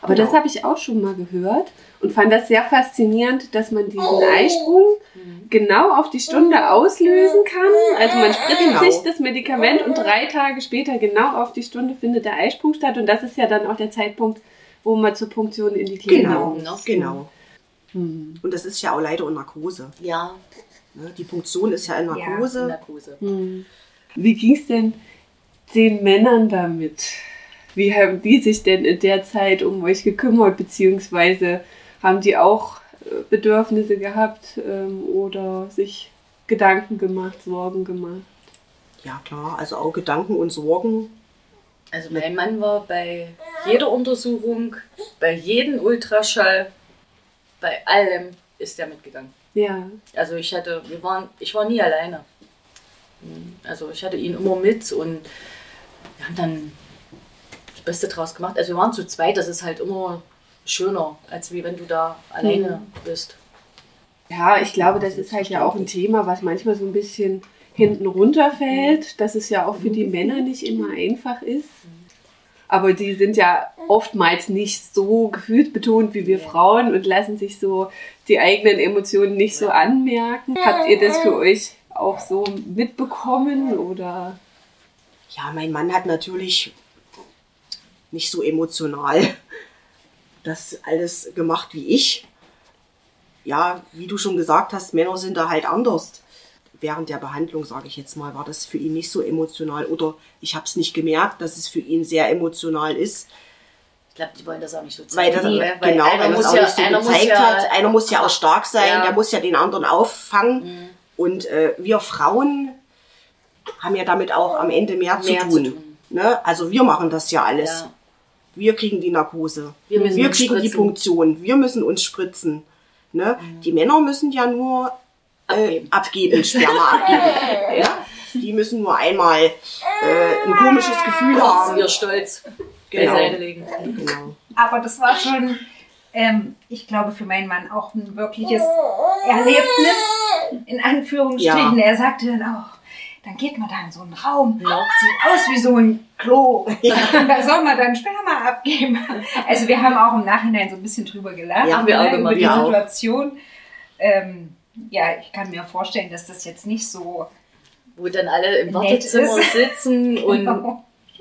Speaker 1: Ja. Aber
Speaker 4: Genau.
Speaker 1: das habe ich auch schon mal gehört und fand das sehr faszinierend, dass man diesen Eisprung genau auf die Stunde auslösen kann. Also man spritzt
Speaker 4: Genau.
Speaker 1: sich das Medikament und drei Tage später genau auf die Stunde findet der Eisprung statt. Und das ist ja dann auch der Zeitpunkt, wo man zur Punktion in die Kehle
Speaker 4: Genau,
Speaker 1: muss.
Speaker 4: genau.
Speaker 1: Hm.
Speaker 4: Und das ist ja auch leider in Narkose.
Speaker 3: Ja,
Speaker 4: Ne? Die Punktion ist ja in Narkose.
Speaker 3: Narkose.
Speaker 1: Hm. Wie ging es denn den Männern damit? Wie haben die sich denn in der Zeit um euch gekümmert, beziehungsweise haben die auch äh, Bedürfnisse gehabt ähm, oder sich Gedanken gemacht, Sorgen gemacht?
Speaker 4: Ja klar, also auch Gedanken und Sorgen.
Speaker 3: Also mein Mann war bei jeder Untersuchung, bei jedem Ultraschall, bei allem ist er mitgegangen.
Speaker 1: Ja.
Speaker 3: Also ich hatte, wir waren, ich war nie alleine. Also ich hatte ihn immer mit und wir haben dann Beste draus gemacht. Also wir waren zu zweit, das ist halt immer schöner, als wie wenn du da alleine bist.
Speaker 1: Ja, ich glaube, das ist halt ja auch ein Thema, was manchmal so ein bisschen hinten runterfällt, dass es ja auch für die Männer nicht immer einfach ist. Aber die sind ja oftmals nicht so gefühlsbetont wie wir Frauen und lassen sich so die eigenen Emotionen nicht so anmerken. Habt ihr das für euch auch so mitbekommen oder?
Speaker 4: Ja, mein Mann hat natürlich nicht so emotional das alles gemacht wie ich. Ja, wie du schon gesagt hast, Männer sind da halt anders. Während der Behandlung, sage ich jetzt mal, war das für ihn nicht so emotional oder ich habe es nicht gemerkt, dass es für ihn sehr emotional ist.
Speaker 3: Ich glaube, die wollen das auch nicht so
Speaker 4: Weil
Speaker 3: zeigen.
Speaker 4: das,
Speaker 3: ne? Weil
Speaker 4: genau, weil das auch
Speaker 3: ja,
Speaker 4: nicht so
Speaker 3: einer muss
Speaker 4: gezeigt
Speaker 3: ja,
Speaker 4: hat. Einer muss ja auch stark sein,
Speaker 3: Ja. Mhm.
Speaker 4: der muss ja den anderen auffangen. Und äh, wir Frauen haben ja damit auch am Ende mehr,
Speaker 3: Mehr
Speaker 4: zu
Speaker 3: zu
Speaker 4: tun.
Speaker 3: tun.
Speaker 4: Ne? Also wir machen das ja alles.
Speaker 3: Ja.
Speaker 4: Wir kriegen die Narkose.
Speaker 3: Wir müssen uns
Speaker 4: kriegen die
Speaker 3: spritzen.
Speaker 4: Punktion. Wir müssen uns spritzen. Ne? Die Männer müssen ja nur äh,
Speaker 3: Abgeben.
Speaker 4: abgeben, Sperma abgeben. ja? Die müssen nur einmal äh, ein komisches Gefühl
Speaker 3: Kurz
Speaker 4: haben.
Speaker 3: ihr Stolz
Speaker 4: Genau.
Speaker 3: beiseite legen.
Speaker 4: Genau.
Speaker 2: Aber das war schon, ähm, ich glaube, für meinen Mann auch ein wirkliches Erlebnis, in Anführungsstrichen.
Speaker 4: Ja.
Speaker 2: Er sagte dann auch, dann geht man da in so einen Raum,
Speaker 3: Ja.
Speaker 2: sieht aus wie so ein Klo. da soll man dann Sperma abgeben. Also wir haben auch im Nachhinein so ein bisschen drüber gelacht,
Speaker 4: Ja,
Speaker 3: haben wir auch
Speaker 2: ne, über die. Situation. Ähm, ja, ich kann mir vorstellen, dass das jetzt nicht so
Speaker 3: Wo dann alle im Wartezimmer sitzen und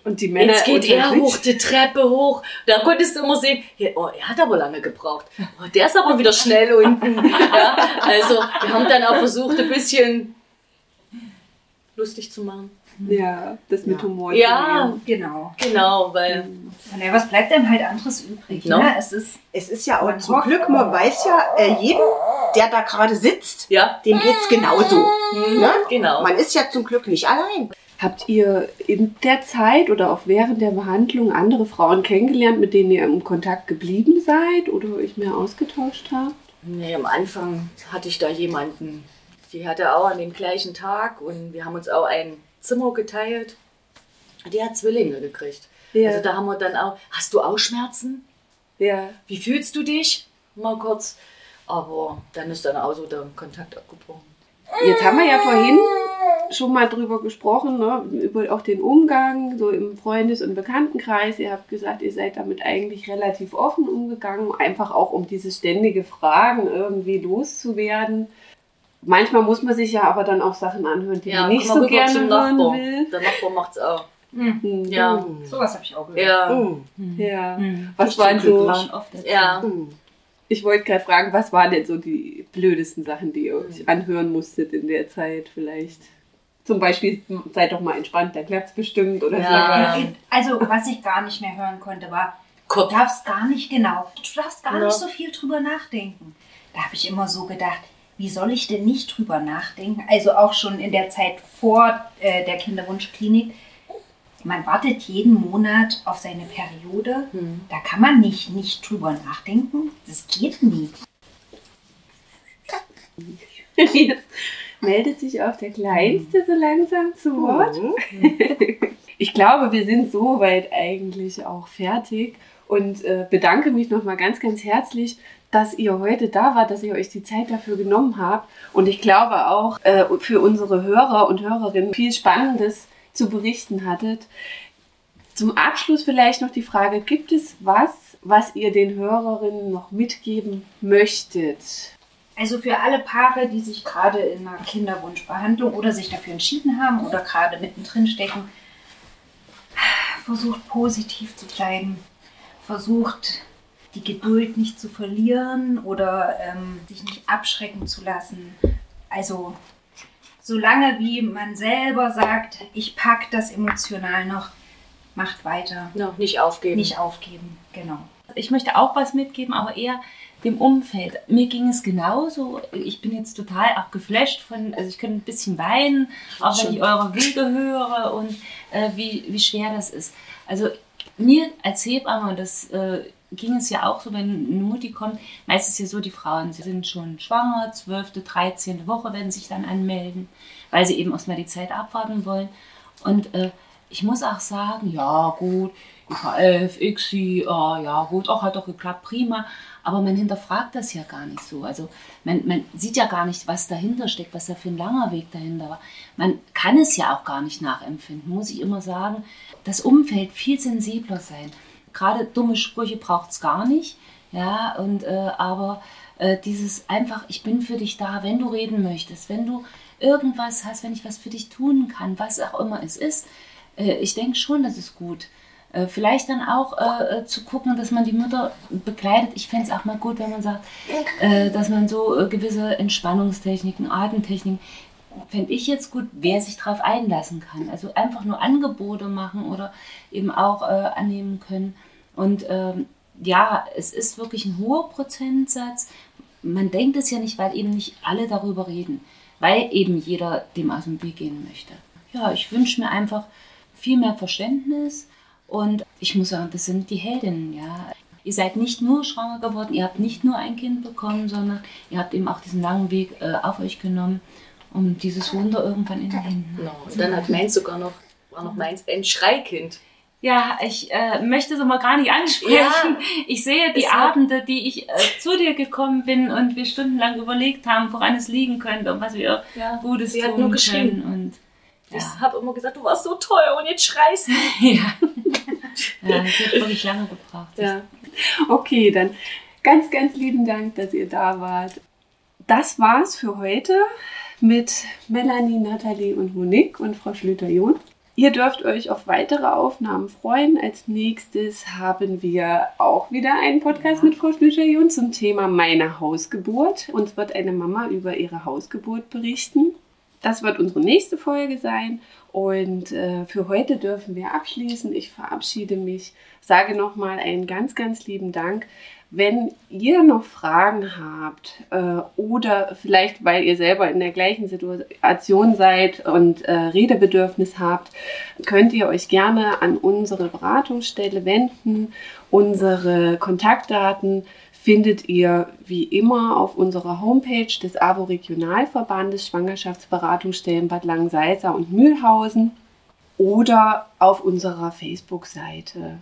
Speaker 1: Und die Männer
Speaker 3: jetzt geht er hoch die Treppe hoch. Da konntest du immer sehen, ja, oh, er hat aber lange gebraucht. Oh, der ist aber wieder schnell unten. Ja, also wir haben dann auch versucht, ein bisschen lustig zu machen.
Speaker 1: Ja, das mit
Speaker 4: Ja.
Speaker 1: Humor.
Speaker 3: Ja.
Speaker 2: genau.
Speaker 3: Genau, weil
Speaker 2: Und ja, was bleibt einem halt anderes übrig?
Speaker 3: No.
Speaker 2: Ne? Es ist
Speaker 4: Es ist ja auch zum Glück, man weiß ja, äh, jedem, der da gerade sitzt,
Speaker 3: ja,
Speaker 4: dem geht's genauso. Ne?
Speaker 3: genau.
Speaker 4: Man ist ja zum Glück nicht allein.
Speaker 1: Habt ihr in der Zeit oder auch während der Behandlung andere Frauen kennengelernt, mit denen ihr im Kontakt geblieben seid oder euch mehr ausgetauscht habt?
Speaker 3: Nee, am Anfang hatte ich da jemanden, die hatte auch an dem gleichen Tag und wir haben uns auch ein Zimmer geteilt. Die hat Zwillinge gekriegt.
Speaker 1: Ja.
Speaker 3: Also da haben wir dann auch, hast du auch Schmerzen?
Speaker 1: Ja.
Speaker 3: Wie fühlst du dich? Mal kurz. Aber dann ist dann auch so der Kontakt abgebrochen.
Speaker 1: Jetzt haben wir ja vorhin schon mal drüber gesprochen, ne? über auch den Umgang so im Freundes- und Bekanntenkreis. Ihr habt gesagt, ihr seid damit eigentlich relativ offen umgegangen, einfach auch um dieses ständige Fragen irgendwie loszuwerden. Manchmal muss man sich ja aber dann auch Sachen anhören, die man nicht so gerne hören
Speaker 3: Nachbar.
Speaker 1: will.
Speaker 3: Der Nachbar macht's auch.
Speaker 1: Hm.
Speaker 3: Ja.
Speaker 4: Hm.
Speaker 2: sowas habe ich auch gehört.
Speaker 3: Ja.
Speaker 4: Hm.
Speaker 1: Ja.
Speaker 5: Hm.
Speaker 1: Was
Speaker 5: Ich
Speaker 1: waren so-
Speaker 5: waren oft dazu.
Speaker 3: Ja.
Speaker 4: Hm.
Speaker 1: Ich wollte gerade fragen, was waren denn so die blödesten Sachen, die ihr euch anhören musstet in der Zeit vielleicht? Zum Beispiel, seid doch mal entspannt, dann klappt's bestimmt oder
Speaker 3: Ja.
Speaker 1: sowas.
Speaker 2: Also, was ich gar nicht mehr hören konnte, war, du darfst gar nicht, genau, du darfst gar
Speaker 3: Ja.
Speaker 2: nicht so viel drüber nachdenken. Da habe ich immer so gedacht, wie soll ich denn nicht drüber nachdenken? Also auch schon in der Zeit vor äh, der Kinderwunschklinik. Man wartet jeden Monat auf seine Periode.
Speaker 3: Hm.
Speaker 2: Da kann man nicht, nicht drüber nachdenken. Das geht nie.
Speaker 1: Jetzt meldet sich auch der Kleinste so langsam zu Wort.
Speaker 4: Hm.
Speaker 1: Ich glaube, wir sind soweit eigentlich auch fertig und äh, bedanke mich nochmal ganz, ganz herzlich, dass ihr heute da wart, dass ihr euch die Zeit dafür genommen habt. Und ich glaube auch äh, für unsere Hörer und Hörerinnen viel Spannendes zu berichten hattet. Zum Abschluss vielleicht noch die Frage, gibt es was, was ihr den Hörerinnen noch mitgeben möchtet?
Speaker 2: Also für alle Paare, die sich gerade in einer Kinderwunschbehandlung oder sich dafür entschieden haben oder gerade mittendrin stecken, versucht positiv zu bleiben, versucht die Geduld nicht zu verlieren oder ähm, sich nicht abschrecken zu lassen. Also solange wie man selber sagt, ich pack das emotional noch, macht weiter,
Speaker 3: Noch nicht aufgeben.
Speaker 2: nicht aufgeben, genau.
Speaker 5: Ich möchte auch was mitgeben, aber eher dem Umfeld. Mir ging es genauso. Ich bin jetzt total auch geflasht von, also ich könnte ein bisschen weinen, auch wenn ich eure Wege höre und äh, wie, wie schwer das ist. Also mir als Hebamme, und das äh, ging es ja auch so, wenn eine Mutti kommt, meistens ist ja so, die Frauen sind schon schwanger, 12., 13. Woche werden sich dann anmelden, weil sie eben erstmal die Zeit abwarten wollen. Und äh, ich muss auch sagen, ja gut, IVF, ICSI, oh, ja gut, auch hat doch geklappt, prima. Aber man hinterfragt das ja gar nicht so. Also man, man sieht ja gar nicht, was dahinter steckt, was da für ein langer Weg dahinter war. Man kann es ja auch gar nicht nachempfinden, muss ich immer sagen. Das Umfeld viel sensibler sein. Gerade dumme Sprüche braucht es gar nicht. Ja, und äh, aber äh, dieses einfach, ich bin für dich da, wenn du reden möchtest, wenn du irgendwas hast, wenn ich was für dich tun kann, was auch immer es ist, äh, ich denke schon, das ist gut. Äh, vielleicht dann auch äh, äh, zu gucken, dass man die Mutter begleitet. Ich fände es auch mal gut, wenn man sagt, äh, dass man so äh, gewisse Entspannungstechniken, Atemtechniken, fände ich jetzt gut, wer sich darauf einlassen kann. Also einfach nur Angebote machen oder eben auch annehmen können. Und ähm, ja, es ist wirklich ein hoher Prozentsatz. Man denkt es ja nicht, weil eben nicht alle darüber reden, weil eben jeder dem aus dem Weg gehen möchte. Ja, ich wünsche mir einfach viel mehr Verständnis und ich muss sagen, das sind die Heldinnen, ja. Ihr seid nicht nur schwanger geworden, ihr habt nicht nur ein Kind bekommen, sondern ihr habt eben auch diesen langen Weg äh, auf euch genommen, um dieses Wunder irgendwann in den Händen
Speaker 3: genau. Und dann hat meins sogar noch, war noch meins ein Schreikind.
Speaker 5: Ja, ich äh, möchte es aber gar nicht ansprechen. Ja, ich sehe die Abende, die ich äh, zu dir gekommen bin und wir stundenlang überlegt haben, woran es liegen könnte und was wir ja, Gutes tun nur können. Und,
Speaker 3: ja. Ich habe immer gesagt, du warst so toll und jetzt schreist du.
Speaker 5: ja. Ja, das hat wirklich lange gebraucht.
Speaker 1: Ja. Okay, dann ganz, ganz lieben Dank, dass ihr da wart. Das war's für heute mit Melanie, Nathalie und Monique und Frau Schlüter-John. Ihr dürft euch auf weitere Aufnahmen freuen. Als nächstes haben wir auch wieder einen Podcast ja. mit Frau Schlüter-John zum Thema meine Hausgeburt. Uns wird eine Mama über ihre Hausgeburt berichten. Das wird unsere nächste Folge sein. Und äh, für heute dürfen wir abschließen. Ich verabschiede mich, sage nochmal einen ganz, ganz lieben Dank. Wenn ihr noch Fragen habt äh, oder vielleicht, weil ihr selber in der gleichen Situation seid und äh, Redebedürfnis habt, könnt ihr euch gerne an unsere Beratungsstelle wenden. Unsere Kontaktdaten findet ihr wie immer auf unserer Homepage des AWO Regionalverbandes Schwangerschaftsberatungsstellen Bad Langensalza und Mühlhausen oder auf unserer Facebook-Seite.